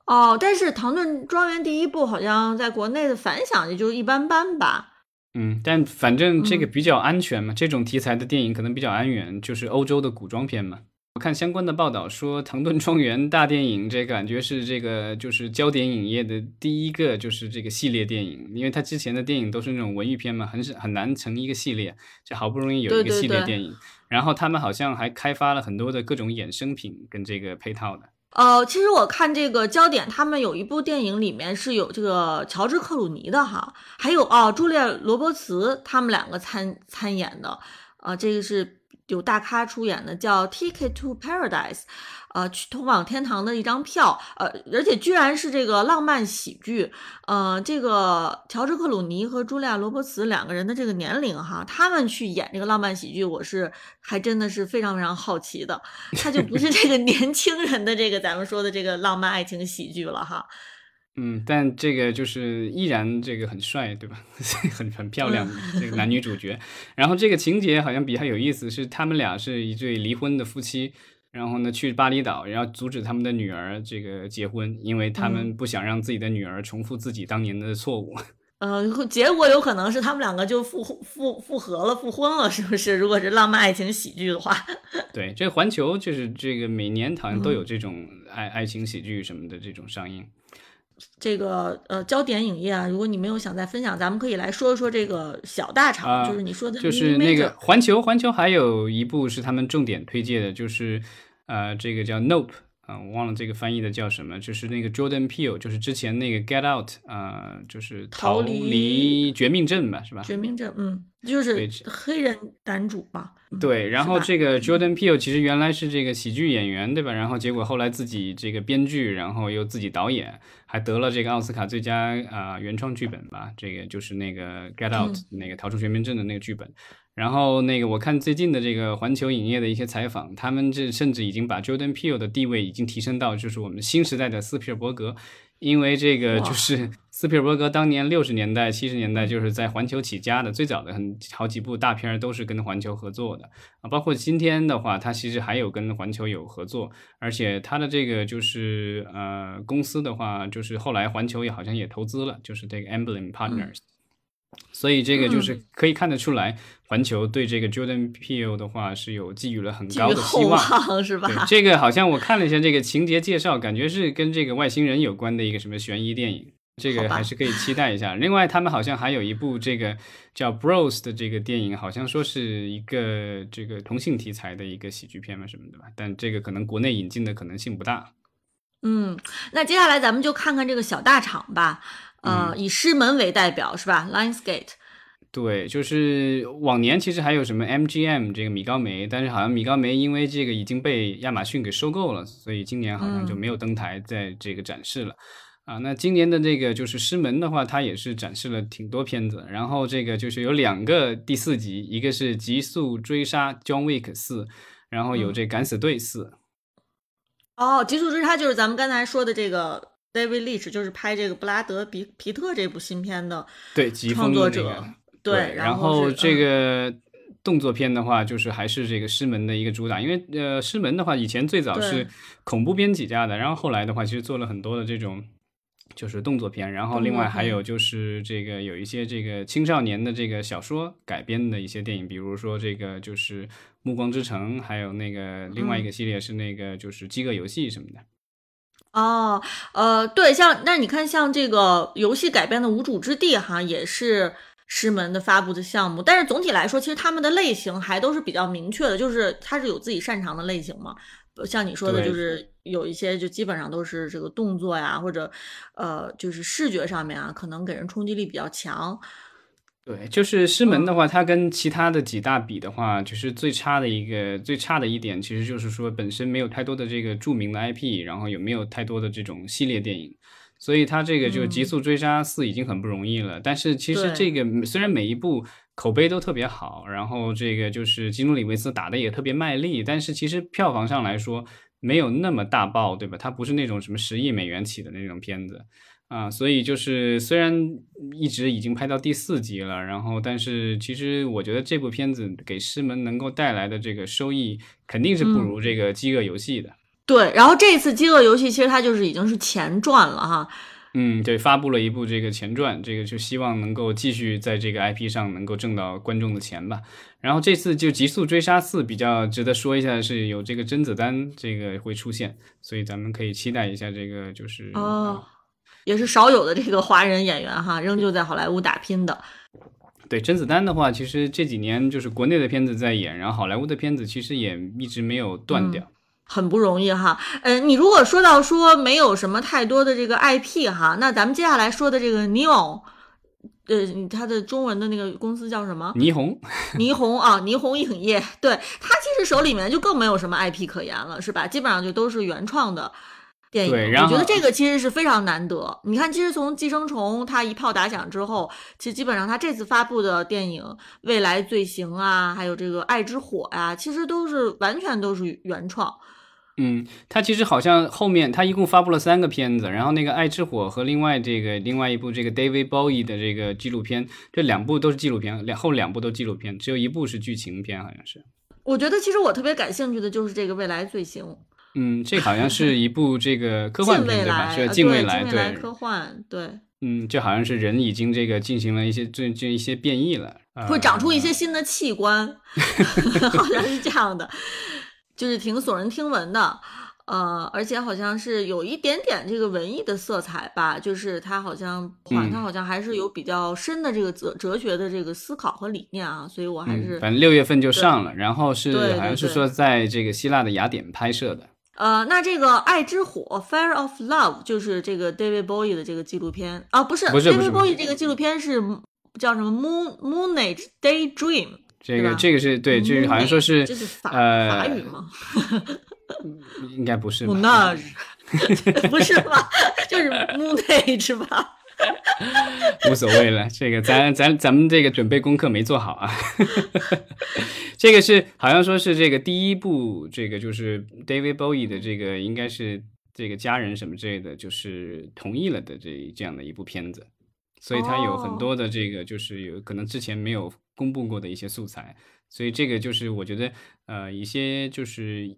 哦，但是《唐顿庄园》第一部好像在国内的反响也就一般般吧。嗯，但反正这个比较安全嘛，这种题材的电影可能比较安全，就是欧洲的古装片嘛。我看相关的报道说，《唐顿庄园》大电影，这感觉是这个就是焦点影业的第一个就是这个系列电影，因为它之前的电影都是那种文艺片嘛，很是很难成一个系列，就好不容易有一个系列电影，然后他们好像还开发了很多的各种衍生品跟这个配套的。呃，其实我看这个焦点，他们有一部电影里面是有这个乔治克鲁尼的哈，还有哦，朱莉罗伯茨他们两个参参演的，啊，这个是。有大咖出演的叫《Ticket to Paradise》，呃，去通往天堂的一张票，呃，而且居然是这个浪漫喜剧，呃，这个乔治克鲁尼和茱莉亚罗伯茨两个人的这个年龄哈，他们去演这个浪漫喜剧，我是还真的是非常非常好奇的，他就不是这个年轻人的这个咱们说的这个浪漫爱情喜剧了哈。嗯，但这个就是依然这个很帅，对吧？很 很漂亮这个男女主角。然后这个情节好像比较有意思，是他们俩是一对离婚的夫妻，然后呢去巴厘岛，然后阻止他们的女儿这个结婚，因为他们不想让自己的女儿重复自己当年的错误。呃，结果有可能是他们两个就复复复合了，复婚了，是不是？如果是浪漫爱情喜剧的话。对，这个环球就是这个每年好像都有这种爱爱情喜剧什么的这种上映。这个呃，焦点影业啊，如果你没有想再分享，咱们可以来说一说这个小大厂，就是你说的，就是那个环球，环球还有一部是他们重点推荐的，就是呃，这个叫 Nope。啊，我忘了这个翻译的叫什么，就是那个 Jordan Peele，就是之前那个 Get Out，啊，就是逃离绝命镇吧，是吧？绝命镇，嗯，就是黑人男主吧。对，然后这个 Jordan Peele 其实原来是这个喜剧演员，对吧？然后结果后来自己这个编剧，然后又自己导演，还得了这个奥斯卡最佳啊原创剧本吧。这个就是那个 Get Out，那个逃出绝命镇的那个剧本。然后那个我看最近的这个环球影业的一些采访，他们这甚至已经把 Jordan Peele 的地位已经提升到就是我们新时代的斯皮尔伯格，因为这个就是斯皮尔伯格当年六十年代七十年代就是在环球起家的，最早的很好几部大片都是跟环球合作的啊，包括今天的话，他其实还有跟环球有合作，而且他的这个就是呃公司的话，就是后来环球也好像也投资了，就是这个 Emblem Partners。所以这个就是可以看得出来，环球对这个 Jordan Peele 的话是有寄予了很高的希望，是吧？对，这个好像我看了一下这个情节介绍，感觉是跟这个外星人有关的一个什么悬疑电影，这个还是可以期待一下。另外，他们好像还有一部这个叫 Bros 的这个电影，好像说是一个这个同性题材的一个喜剧片嘛什么的吧，但这个可能国内引进的可能性不大。嗯，那接下来咱们就看看这个小大厂吧。呃，以狮门为代表是吧？Lionsgate，对，就是往年其实还有什么 MGM 这个米高梅，但是好像米高梅因为这个已经被亚马逊给收购了，所以今年好像就没有登台在这个展示了。啊，那今年的这个就是狮门的话，它也是展示了挺多片子，然后这个就是有两个第四集，一个是《极速追杀》John Wick 四，然后有这《敢死队四》。哦，《极速追杀》就是咱们刚才说的这个。David Leitch 就是拍这个布拉德皮皮特这部新片的对创作者，对，然后这个动作片的话，就是还是这个师门的一个主打，因为呃，师门的话以前最早是恐怖片起家的，然后后来的话其实做了很多的这种就是动作片，然后另外还有就是这个有一些这个青少年的这个小说改编的一些电影，比如说这个就是《暮光之城》，还有那个另外一个系列是那个就是《饥饿游戏》什么的。哦，呃，对，像那你看，像这个游戏改编的《无主之地》哈，也是师门的发布的项目。但是总体来说，其实他们的类型还都是比较明确的，就是它是有自己擅长的类型嘛。像你说的，就是有一些就基本上都是这个动作呀，或者呃，就是视觉上面啊，可能给人冲击力比较强。对，就是师门的话，它跟其他的几大比的话，就是最差的一个最差的一点，其实就是说本身没有太多的这个著名的 IP，然后也没有太多的这种系列电影，所以它这个就《极速追杀四》已经很不容易了。但是其实这个虽然每一部口碑都特别好，然后这个就是基努里维斯打的也特别卖力，但是其实票房上来说没有那么大爆，对吧？它不是那种什么十亿美元起的那种片子。啊，所以就是虽然一直已经拍到第四集了，然后但是其实我觉得这部片子给师门能够带来的这个收益肯定是不如这个饥饿游戏的。对，然后这次饥饿游戏其实它就是已经是前传了哈，嗯，对，发布了一部这个前传，这个就希望能够继续在这个 IP 上能够挣到观众的钱吧。然后这次就《极速追杀四》比较值得说一下，是有这个甄子丹这个会出现，所以咱们可以期待一下这个就是哦，也是少有的这个华人演员哈，仍旧在好莱坞打拼的。对甄子丹的话，其实这几年就是国内的片子在演，然后好莱坞的片子其实也一直没有断掉。很不容易哈，嗯，你如果说到说没有什么太多的这个 IP 哈，那咱们接下来说的这个尼欧，呃，它的中文的那个公司叫什么？霓 虹，霓虹啊，霓虹影业，对，它其实手里面就更没有什么 IP 可言了，是吧？基本上就都是原创的电影。对，我觉得这个其实是非常难得。你看，其实从《寄生虫》它一炮打响之后，其实基本上它这次发布的电影《未来罪行》啊，还有这个《爱之火》呀，其实都是完全都是原创。嗯，他其实好像后面他一共发布了三个片子，然后那个《爱之火》和另外这个另外一部这个 David Bowie 的这个纪录片，这两部都是纪录片，两后两部都纪录片，只有一部是剧情片，好像是。我觉得其实我特别感兴趣的就是这个《未来罪行》。嗯，这好像 是一部这个科幻片对吧？是近未来，对科幻，对。嗯，就好像是人已经这个进行了一些这这一些变异了，会长出一些新的器官，好像是这样的。就是挺耸人听闻的，呃，而且好像是有一点点这个文艺的色彩吧，就是它好像，它好像还是有比较深的这个哲哲学的这个思考和理念啊，所以我还是反正六月份就上了，然后是好像是说在这个希腊的雅典拍摄的。呃，那这个《爱之火》（Fire of Love） 就是这个 David Bowie 的这个纪录片啊，不是 David Bowie 这个纪录片是叫什么 Moon Moonage Daydream。这个这个是对，就是好像说是呃法语吗？应该不是，moonage 不是吧？就是 moonage 吧？无所谓了，这个咱咱咱们这个准备功课没做好啊。这个是好像说是这个第一部，这个就是 David Bowie 的这个应该是这个家人什么之类的，就是同意了的这这样的一部片子。所以它有很多的这个，就是有可能之前没有公布过的一些素材，所以这个就是我觉得，呃，一些就是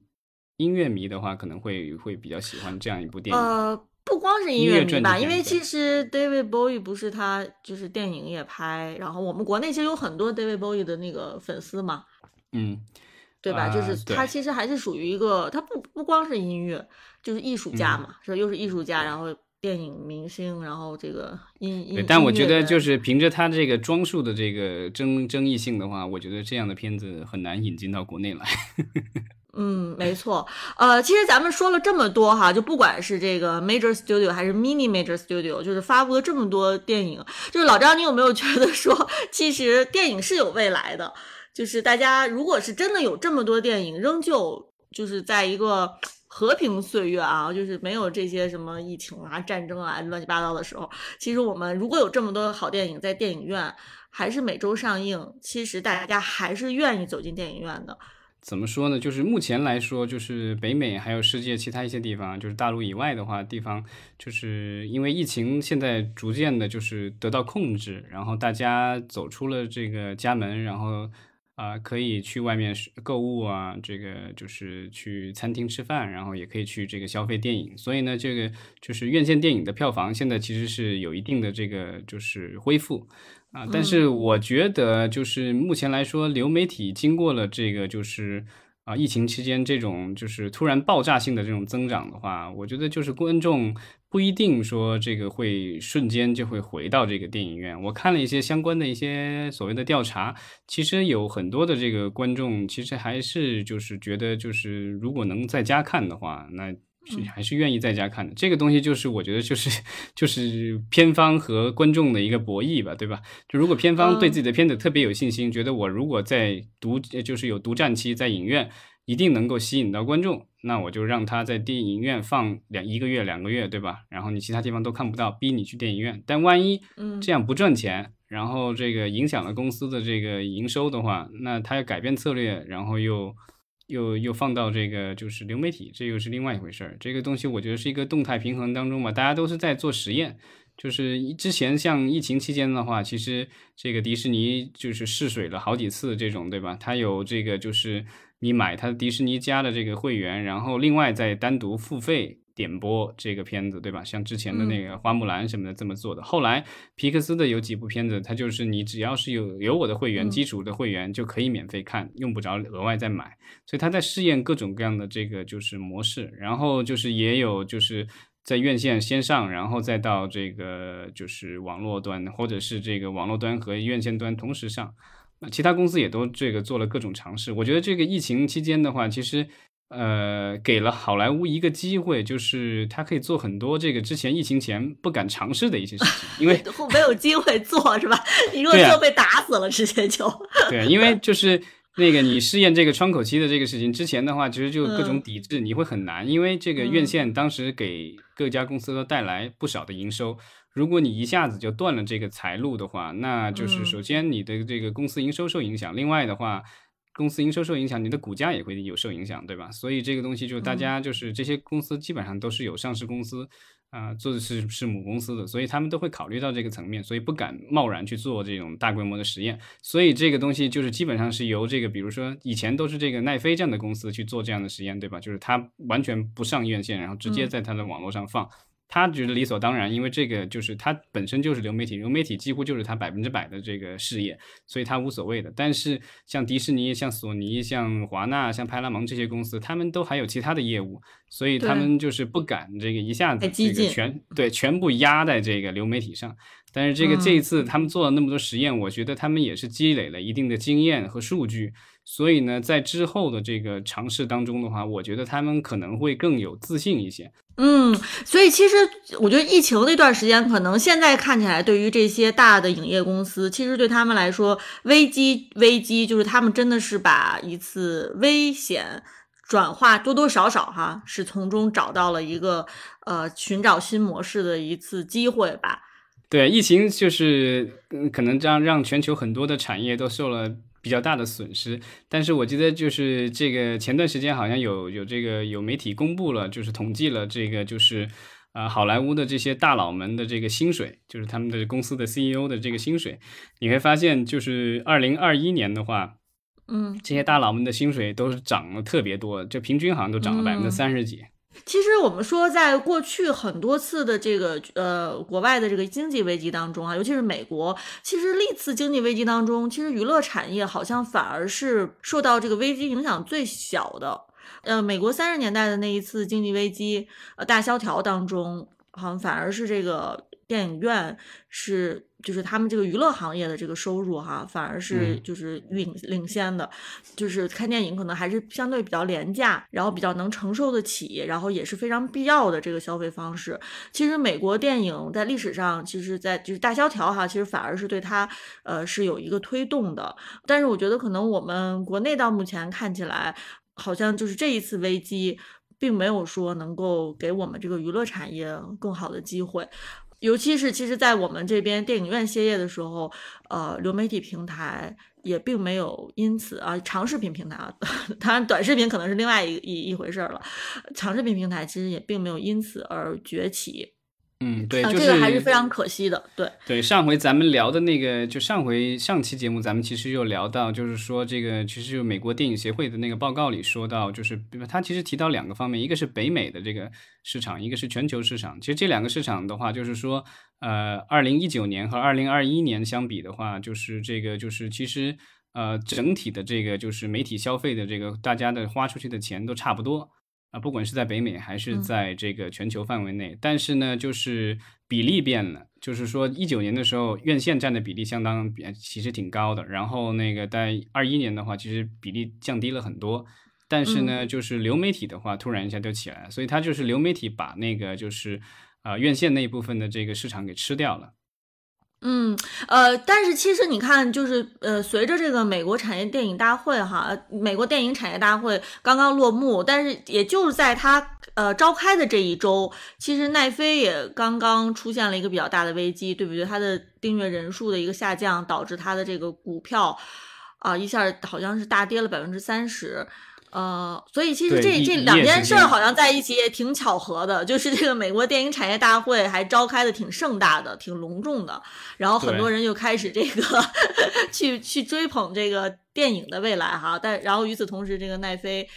音乐迷的话，可能会会比较喜欢这样一部电影。呃，不光是音乐迷吧，因为其实 David Bowie 不是他就是电影也拍，然后我们国内其实有很多 David Bowie 的那个粉丝嘛，嗯，对吧？就是他其实还是属于一个，他不不光是音乐，就是艺术家嘛，是又是艺术家，然后。电影明星，然后这个音音，但我觉得就是凭着他这个装束的这个争争议性的话，我觉得这样的片子很难引进到国内来。嗯，没错。呃，其实咱们说了这么多哈，就不管是这个 major studio 还是 mini major studio，就是发布了这么多电影，就是老张，你有没有觉得说，其实电影是有未来的？就是大家如果是真的有这么多电影，仍旧就是在一个。和平岁月啊，就是没有这些什么疫情啊、战争啊、乱七八糟的时候。其实我们如果有这么多好电影在电影院，还是每周上映，其实大家还是愿意走进电影院的。怎么说呢？就是目前来说，就是北美还有世界其他一些地方，就是大陆以外的话，地方就是因为疫情现在逐渐的就是得到控制，然后大家走出了这个家门，然后。啊，可以去外面购物啊，这个就是去餐厅吃饭，然后也可以去这个消费电影。所以呢，这个就是院线电影的票房现在其实是有一定的这个就是恢复啊。但是我觉得就是目前来说，流媒体经过了这个就是啊疫情期间这种就是突然爆炸性的这种增长的话，我觉得就是观众。不一定说这个会瞬间就会回到这个电影院。我看了一些相关的一些所谓的调查，其实有很多的这个观众其实还是就是觉得就是如果能在家看的话，那是还是愿意在家看的。这个东西就是我觉得就是就是片方和观众的一个博弈吧，对吧？就如果片方对自己的片子特别有信心，觉得我如果在独就是有独占期在影院。一定能够吸引到观众，那我就让他在电影院放两一个月、两个月，对吧？然后你其他地方都看不到，逼你去电影院。但万一这样不赚钱，然后这个影响了公司的这个营收的话，那他要改变策略，然后又又又放到这个就是流媒体，这又是另外一回事儿。这个东西我觉得是一个动态平衡当中嘛，大家都是在做实验。就是之前像疫情期间的话，其实这个迪士尼就是试水了好几次这种，对吧？它有这个就是。你买它迪士尼家的这个会员，然后另外再单独付费点播这个片子，对吧？像之前的那个花木兰什么的这么做的。后来皮克斯的有几部片子，它就是你只要是有有我的会员，基础的会员就可以免费看，用不着额外再买。所以他在试验各种各样的这个就是模式，然后就是也有就是在院线先上，然后再到这个就是网络端，或者是这个网络端和院线端同时上。那其他公司也都这个做了各种尝试。我觉得这个疫情期间的话，其实。呃，给了好莱坞一个机会，就是他可以做很多这个之前疫情前不敢尝试的一些事情，因为 没有机会做，是吧？你如果做被打死了，直接就对，因为就是那个你试验这个窗口期的这个事情之前的话，其实就各种抵制，你会很难，因为这个院线当时给各家公司都带来不少的营收，如果你一下子就断了这个财路的话，那就是首先你的这个公司营收受影响，另外的话。公司营收受影响，你的股价也会有受影响，对吧？所以这个东西就是大家就是这些公司基本上都是有上市公司啊，做的是是母公司的，所以他们都会考虑到这个层面，所以不敢贸然去做这种大规模的实验。所以这个东西就是基本上是由这个，比如说以前都是这个奈飞这样的公司去做这样的实验，对吧？就是它完全不上院线，然后直接在它的网络上放。他觉得理所当然，因为这个就是他本身就是流媒体，流媒体几乎就是他百分之百的这个事业，所以他无所谓的。但是像迪士尼、像索尼、像华纳、像派拉蒙这些公司，他们都还有其他的业务，所以他们就是不敢这个一下子这个全对全部压在这个流媒体上。但是这个这一次他们做了那么多实验，我觉得他们也是积累了一定的经验和数据。所以呢，在之后的这个尝试当中的话，我觉得他们可能会更有自信一些。嗯，所以其实我觉得疫情那段时间，可能现在看起来，对于这些大的影业公司，其实对他们来说，危机危机就是他们真的是把一次危险转化多多少少哈，是从中找到了一个呃寻找新模式的一次机会吧。对，疫情就是嗯，可能让让全球很多的产业都受了。比较大的损失，但是我记得就是这个前段时间好像有有这个有媒体公布了，就是统计了这个就是啊好莱坞的这些大佬们的这个薪水，就是他们的公司的 CEO 的这个薪水，你会发现就是二零二一年的话，嗯，这些大佬们的薪水都是涨了特别多，就平均好像都涨了百分之三十几。其实我们说，在过去很多次的这个呃国外的这个经济危机当中啊，尤其是美国，其实历次经济危机当中，其实娱乐产业好像反而是受到这个危机影响最小的。呃，美国三十年代的那一次经济危机，呃大萧条当中，好像反而是这个电影院是。就是他们这个娱乐行业的这个收入哈，反而是就是领领先的，就是看电影可能还是相对比较廉价，然后比较能承受得起，然后也是非常必要的这个消费方式。其实美国电影在历史上，其实，在就是大萧条哈，其实反而是对它呃是有一个推动的。但是我觉得可能我们国内到目前看起来，好像就是这一次危机，并没有说能够给我们这个娱乐产业更好的机会。尤其是，其实，在我们这边电影院歇业的时候，呃，流媒体平台也并没有因此啊，长视频平台啊，当然短视频可能是另外一一一回事了，长视频平台其实也并没有因此而崛起。嗯，对，这个还是非常可惜的。对对，上回咱们聊的那个，就上回上期节目，咱们其实有聊到，就是说这个，其实就美国电影协会的那个报告里说到，就是他其实提到两个方面，一个是北美的这个市场，一个是全球市场。其实这两个市场的话，就是说，呃，二零一九年和二零二一年相比的话，就是这个就是其实呃整体的这个就是媒体消费的这个大家的花出去的钱都差不多。啊，不管是在北美还是在这个全球范围内，但是呢，就是比例变了，就是说一九年的时候，院线占的比例相当比其实挺高的，然后那个在二一年的话，其实比例降低了很多，但是呢，就是流媒体的话，突然一下就起来了，所以它就是流媒体把那个就是啊院线那一部分的这个市场给吃掉了。嗯，呃，但是其实你看，就是呃，随着这个美国产业电影大会哈，美国电影产业大会刚刚落幕，但是也就是在它呃召开的这一周，其实奈飞也刚刚出现了一个比较大的危机，对不对？它的订阅人数的一个下降，导致它的这个股票啊一下好像是大跌了百分之三十。呃，所以其实这这两件事儿好像在一起也挺巧合的，就是这个美国电影产业大会还召开的挺盛大的、挺隆重的，然后很多人就开始这个 去去追捧这个电影的未来哈。但然后与此同时，这个奈飞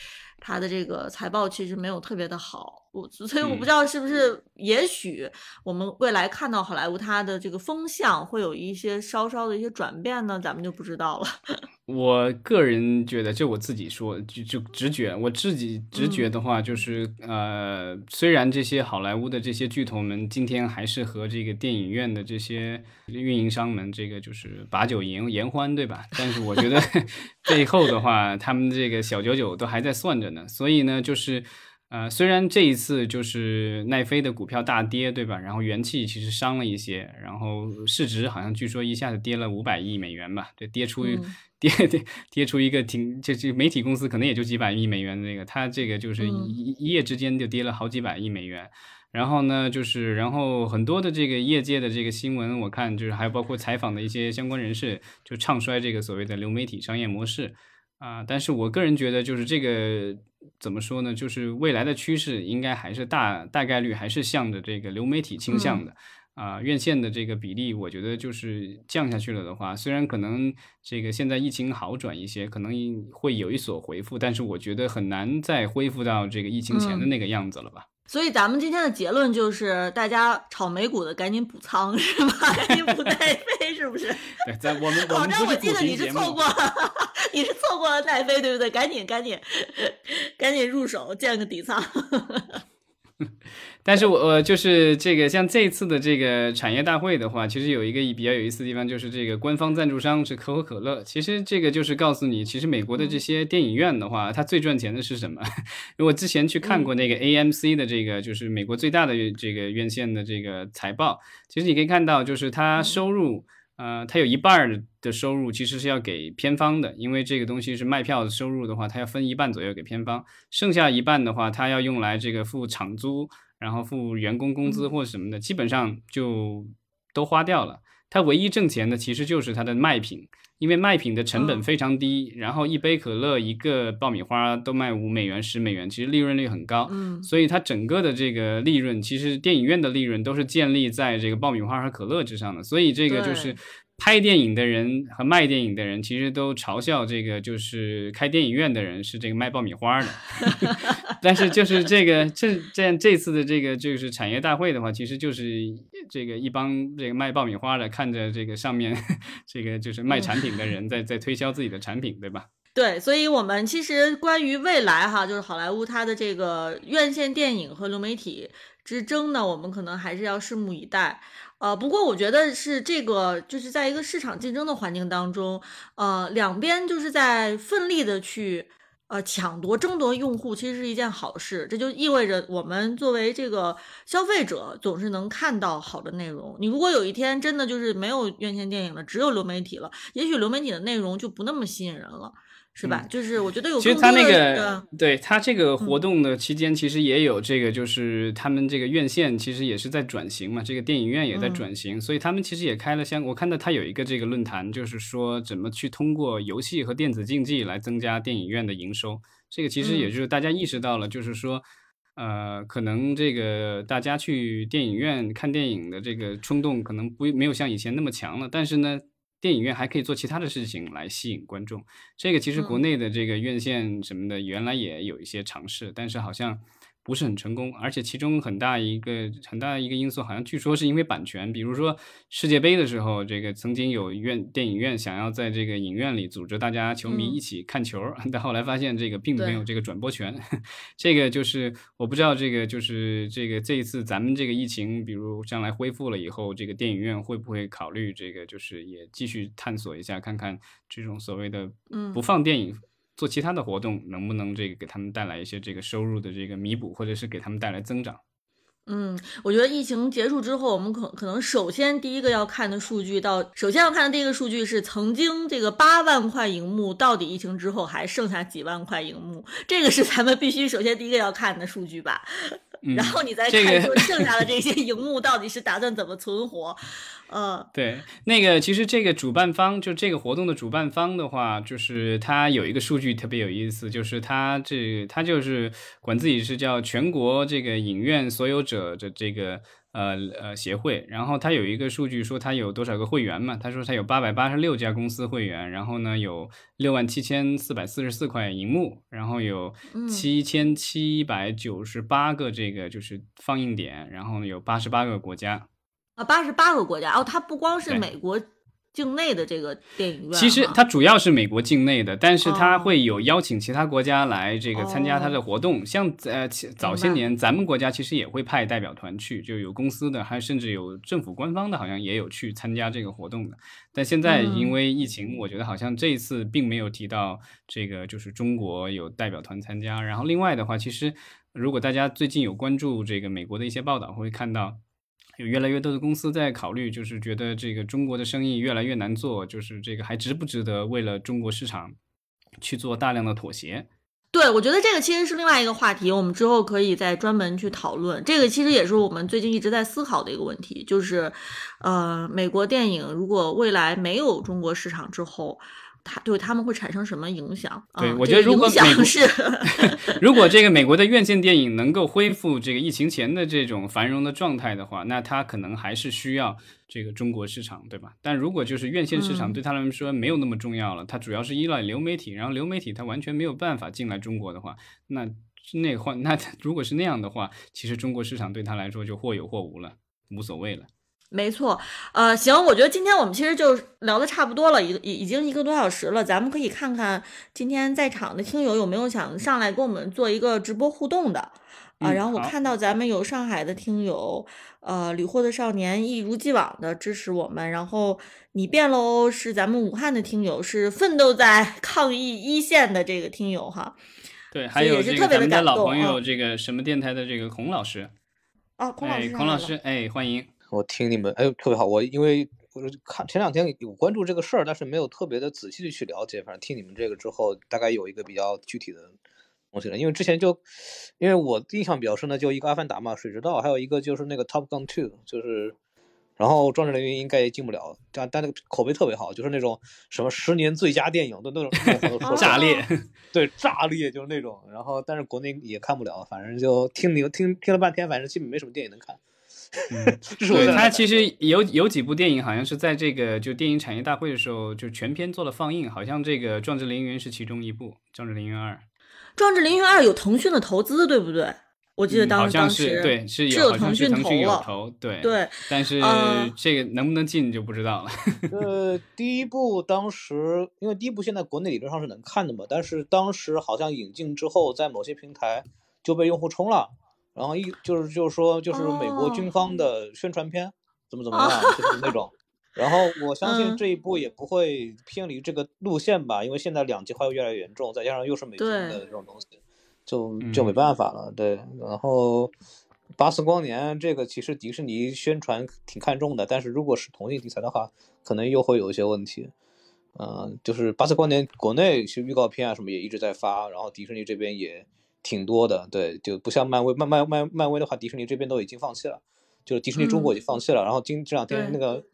它的这个财报其实没有特别的好，我所以我不知道是不是，也许我们未来看到好莱坞它的这个风向会有一些稍稍的一些转变呢，咱们就不知道了。我个人觉得，就我自己说，就就直觉，我自己直觉的话，就是呃，虽然这些好莱坞的这些巨头们今天还是和这个电影院的这些运营商们这个就是把酒言言欢，对吧？但是我觉得 背后的话，他们这个小九九都还在算着呢，所以呢，就是。呃，虽然这一次就是奈飞的股票大跌，对吧？然后元气其实伤了一些，然后市值好像据说一下子跌了五百亿美元吧，对，跌出 跌跌跌出一个挺，这这媒体公司可能也就几百亿美元的那个，它这个就是一一夜之间就跌了好几百亿美元。然后呢，就是然后很多的这个业界的这个新闻，我看就是还有包括采访的一些相关人士，就唱衰这个所谓的流媒体商业模式。啊，但是我个人觉得，就是这个怎么说呢？就是未来的趋势应该还是大大概率还是向着这个流媒体倾向的。啊，院线的这个比例，我觉得就是降下去了的话，虽然可能这个现在疫情好转一些，可能会有一所回复，但是我觉得很难再恢复到这个疫情前的那个样子了吧。所以咱们今天的结论就是，大家炒美股的赶紧补仓是吧？赶紧补奈飞是不是？对，在我们我们我记得你是错过，你是错过了奈飞对不对？赶紧赶紧赶紧入手建个底仓。但是我呃，就是这个像这次的这个产业大会的话，其实有一个比较有意思的地方，就是这个官方赞助商是可口可乐。其实这个就是告诉你，其实美国的这些电影院的话，它最赚钱的是什么？因为我之前去看过那个 AMC 的这个，就是美国最大的这个院线的这个财报，其实你可以看到，就是它收入，呃，它有一半的收入其实是要给片方的，因为这个东西是卖票的收入的话，它要分一半左右给片方，剩下一半的话，它要用来这个付场租。然后付员工工资或者什么的，基本上就都花掉了。他唯一挣钱的其实就是它的卖品，因为卖品的成本非常低。然后一杯可乐、一个爆米花都卖五美元、十美元，其实利润率很高。嗯，所以它整个的这个利润，其实电影院的利润都是建立在这个爆米花和可乐之上的。所以这个就是。拍电影的人和卖电影的人，其实都嘲笑这个，就是开电影院的人是这个卖爆米花的。但是就是这个这这样这次的这个就是产业大会的话，其实就是这个一帮这个卖爆米花的看着这个上面这个就是卖产品的人在在推销自己的产品，对吧？对，所以我们其实关于未来哈，就是好莱坞它的这个院线电影和流媒体之争呢，我们可能还是要拭目以待。呃，不过我觉得是这个，就是在一个市场竞争的环境当中，呃，两边就是在奋力的去呃抢夺、争夺用户，其实是一件好事。这就意味着我们作为这个消费者，总是能看到好的内容。你如果有一天真的就是没有院线电影了，只有流媒体了，也许流媒体的内容就不那么吸引人了。是吧？就是我觉得有。其实他那个，对他这个活动的期间，其实也有这个，就是他们这个院线其实也是在转型嘛，这个电影院也在转型，所以他们其实也开了相。我看到他有一个这个论坛，就是说怎么去通过游戏和电子竞技来增加电影院的营收。这个其实也就是大家意识到了，就是说，呃，可能这个大家去电影院看电影的这个冲动可能不没有像以前那么强了，但是呢。电影院还可以做其他的事情来吸引观众，这个其实国内的这个院线什么的原来也有一些尝试，但是好像。不是很成功，而且其中很大一个很大一个因素，好像据说是因为版权。比如说世界杯的时候，这个曾经有院电影院想要在这个影院里组织大家球迷一起看球，但后来发现这个并没有这个转播权。这个就是我不知道，这个就是这个这一次咱们这个疫情，比如将来恢复了以后，这个电影院会不会考虑这个，就是也继续探索一下，看看这种所谓的不放电影。做其他的活动，能不能这个给他们带来一些这个收入的这个弥补，或者是给他们带来增长？嗯，我觉得疫情结束之后，我们可可能首先第一个要看的数据，到首先要看的第一个数据是曾经这个八万块荧幕，到底疫情之后还剩下几万块荧幕？这个是咱们必须首先第一个要看的数据吧。然后你再看说剩下的这些荧幕到底是打算怎么存活？嗯，对，那个其实这个主办方就这个活动的主办方的话，就是他有一个数据特别有意思，就是他这他就是管自己是叫全国这个影院所有者的这个呃呃协会，然后他有一个数据说他有多少个会员嘛？他说他有八百八十六家公司会员，然后呢有六万七千四百四十四块银幕，然后有七千七百九十八个这个就是放映点，然后呢有八十八个国家啊，八十八个国家哦，它不光是美国。境内的这个电影院，其实它主要是美国境内的，但是它会有邀请其他国家来这个参加它的活动。像呃早些年，咱们国家其实也会派代表团去，就有公司的，还甚至有政府官方的，好像也有去参加这个活动的。但现在因为疫情，我觉得好像这一次并没有提到这个，就是中国有代表团参加。然后另外的话，其实如果大家最近有关注这个美国的一些报道，会看到。有越来越多的公司在考虑，就是觉得这个中国的生意越来越难做，就是这个还值不值得为了中国市场去做大量的妥协？对，我觉得这个其实是另外一个话题，我们之后可以再专门去讨论。这个其实也是我们最近一直在思考的一个问题，就是呃，美国电影如果未来没有中国市场之后。他对他们会产生什么影响？对我觉得，如果美国是，如果这个美国的院线电影能够恢复这个疫情前的这种繁荣的状态的话，那它可能还是需要这个中国市场，对吧？但如果就是院线市场对他来说没有那么重要了，它主要是依赖流媒体，然后流媒体它完全没有办法进来中国的话，那那换那如果是那样的话，其实中国市场对他来说就或有或无了，无所谓了。没错，呃，行，我觉得今天我们其实就聊的差不多了，已已已经一个多小时了，咱们可以看看今天在场的听友有没有想上来跟我们做一个直播互动的啊。然后我看到咱们有上海的听友，呃，屡获的少年一如既往的支持我们，然后你变喽是咱们武汉的听友，是奋斗在 抗疫一线的这个听友哈。对，还有这个咱们的老朋友，这个什么电台的这个孔老师啊，孔老师，孔老师，哎，欢迎。我听你们，哎，特别好。我因为我看前两天有关注这个事儿，但是没有特别的仔细的去了解。反正听你们这个之后，大概有一个比较具体的东西了。因为之前就，因为我印象比较深的就一个《阿凡达》嘛，《水之道》，还有一个就是那个《Top Gun Two》，就是，然后《壮志凌云》应该也进不了，但但那个口碑特别好，就是那种什么十年最佳电影的那种炸裂，对，炸裂就是那种。然后但是国内也看不了，反正就听你听听了半天，反正基本没什么电影能看。嗯，对他其实有有几部电影，好像是在这个就电影产业大会的时候就全片做了放映，好像这个《壮志凌云》是其中一部，《壮志凌云二》。《壮志凌云二》有腾讯的投资，对不对？我记得当当时对是有腾讯投了，投对对，但是这个能不能进就不知道了。呃，第一部当时因为第一部现在国内理论上是能看的嘛，但是当时好像引进之后，在某些平台就被用户冲了。然后一就是就是说就是美国军方的宣传片，怎么怎么样，就是那种。然后我相信这一部也不会偏离这个路线吧，因为现在两极化又越来越严重，再加上又是美军的这种东西，就就没办法了。对，然后《巴斯光年》这个其实迪士尼宣传挺看重的，但是如果是同性题材的话，可能又会有一些问题。嗯，就是《巴斯光年》国内其实预告片啊什么也一直在发，然后迪士尼这边也。挺多的，对，就不像漫威，漫漫漫漫威的话，迪士尼这边都已经放弃了，就是迪士尼中国已经放弃了。然后今这两天那个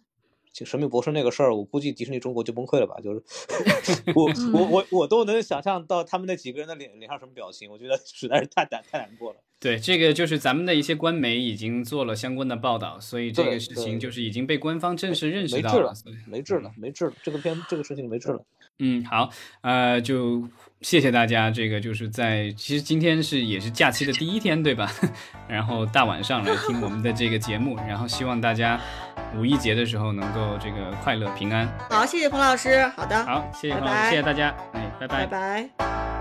就神秘博士那个事儿，我估计迪士尼中国就崩溃了吧？就是 我我我我都能想象到他们那几个人的脸脸上什么表情，我觉得实在是太难太难过了。对，这个就是咱们的一些官媒已经做了相关的报道，所以这个事情就是已经被官方正式认识到了。没治了，没治了，这个片这个事情没治了。嗯，好，呃，就谢谢大家。这个就是在其实今天是也是假期的第一天，对吧？然后大晚上来听我们的这个节目，然后希望大家五一节的时候能够这个快乐平安。好，谢谢彭老师。好的，好，谢谢彭老师，谢谢大家。哎，拜拜，拜拜。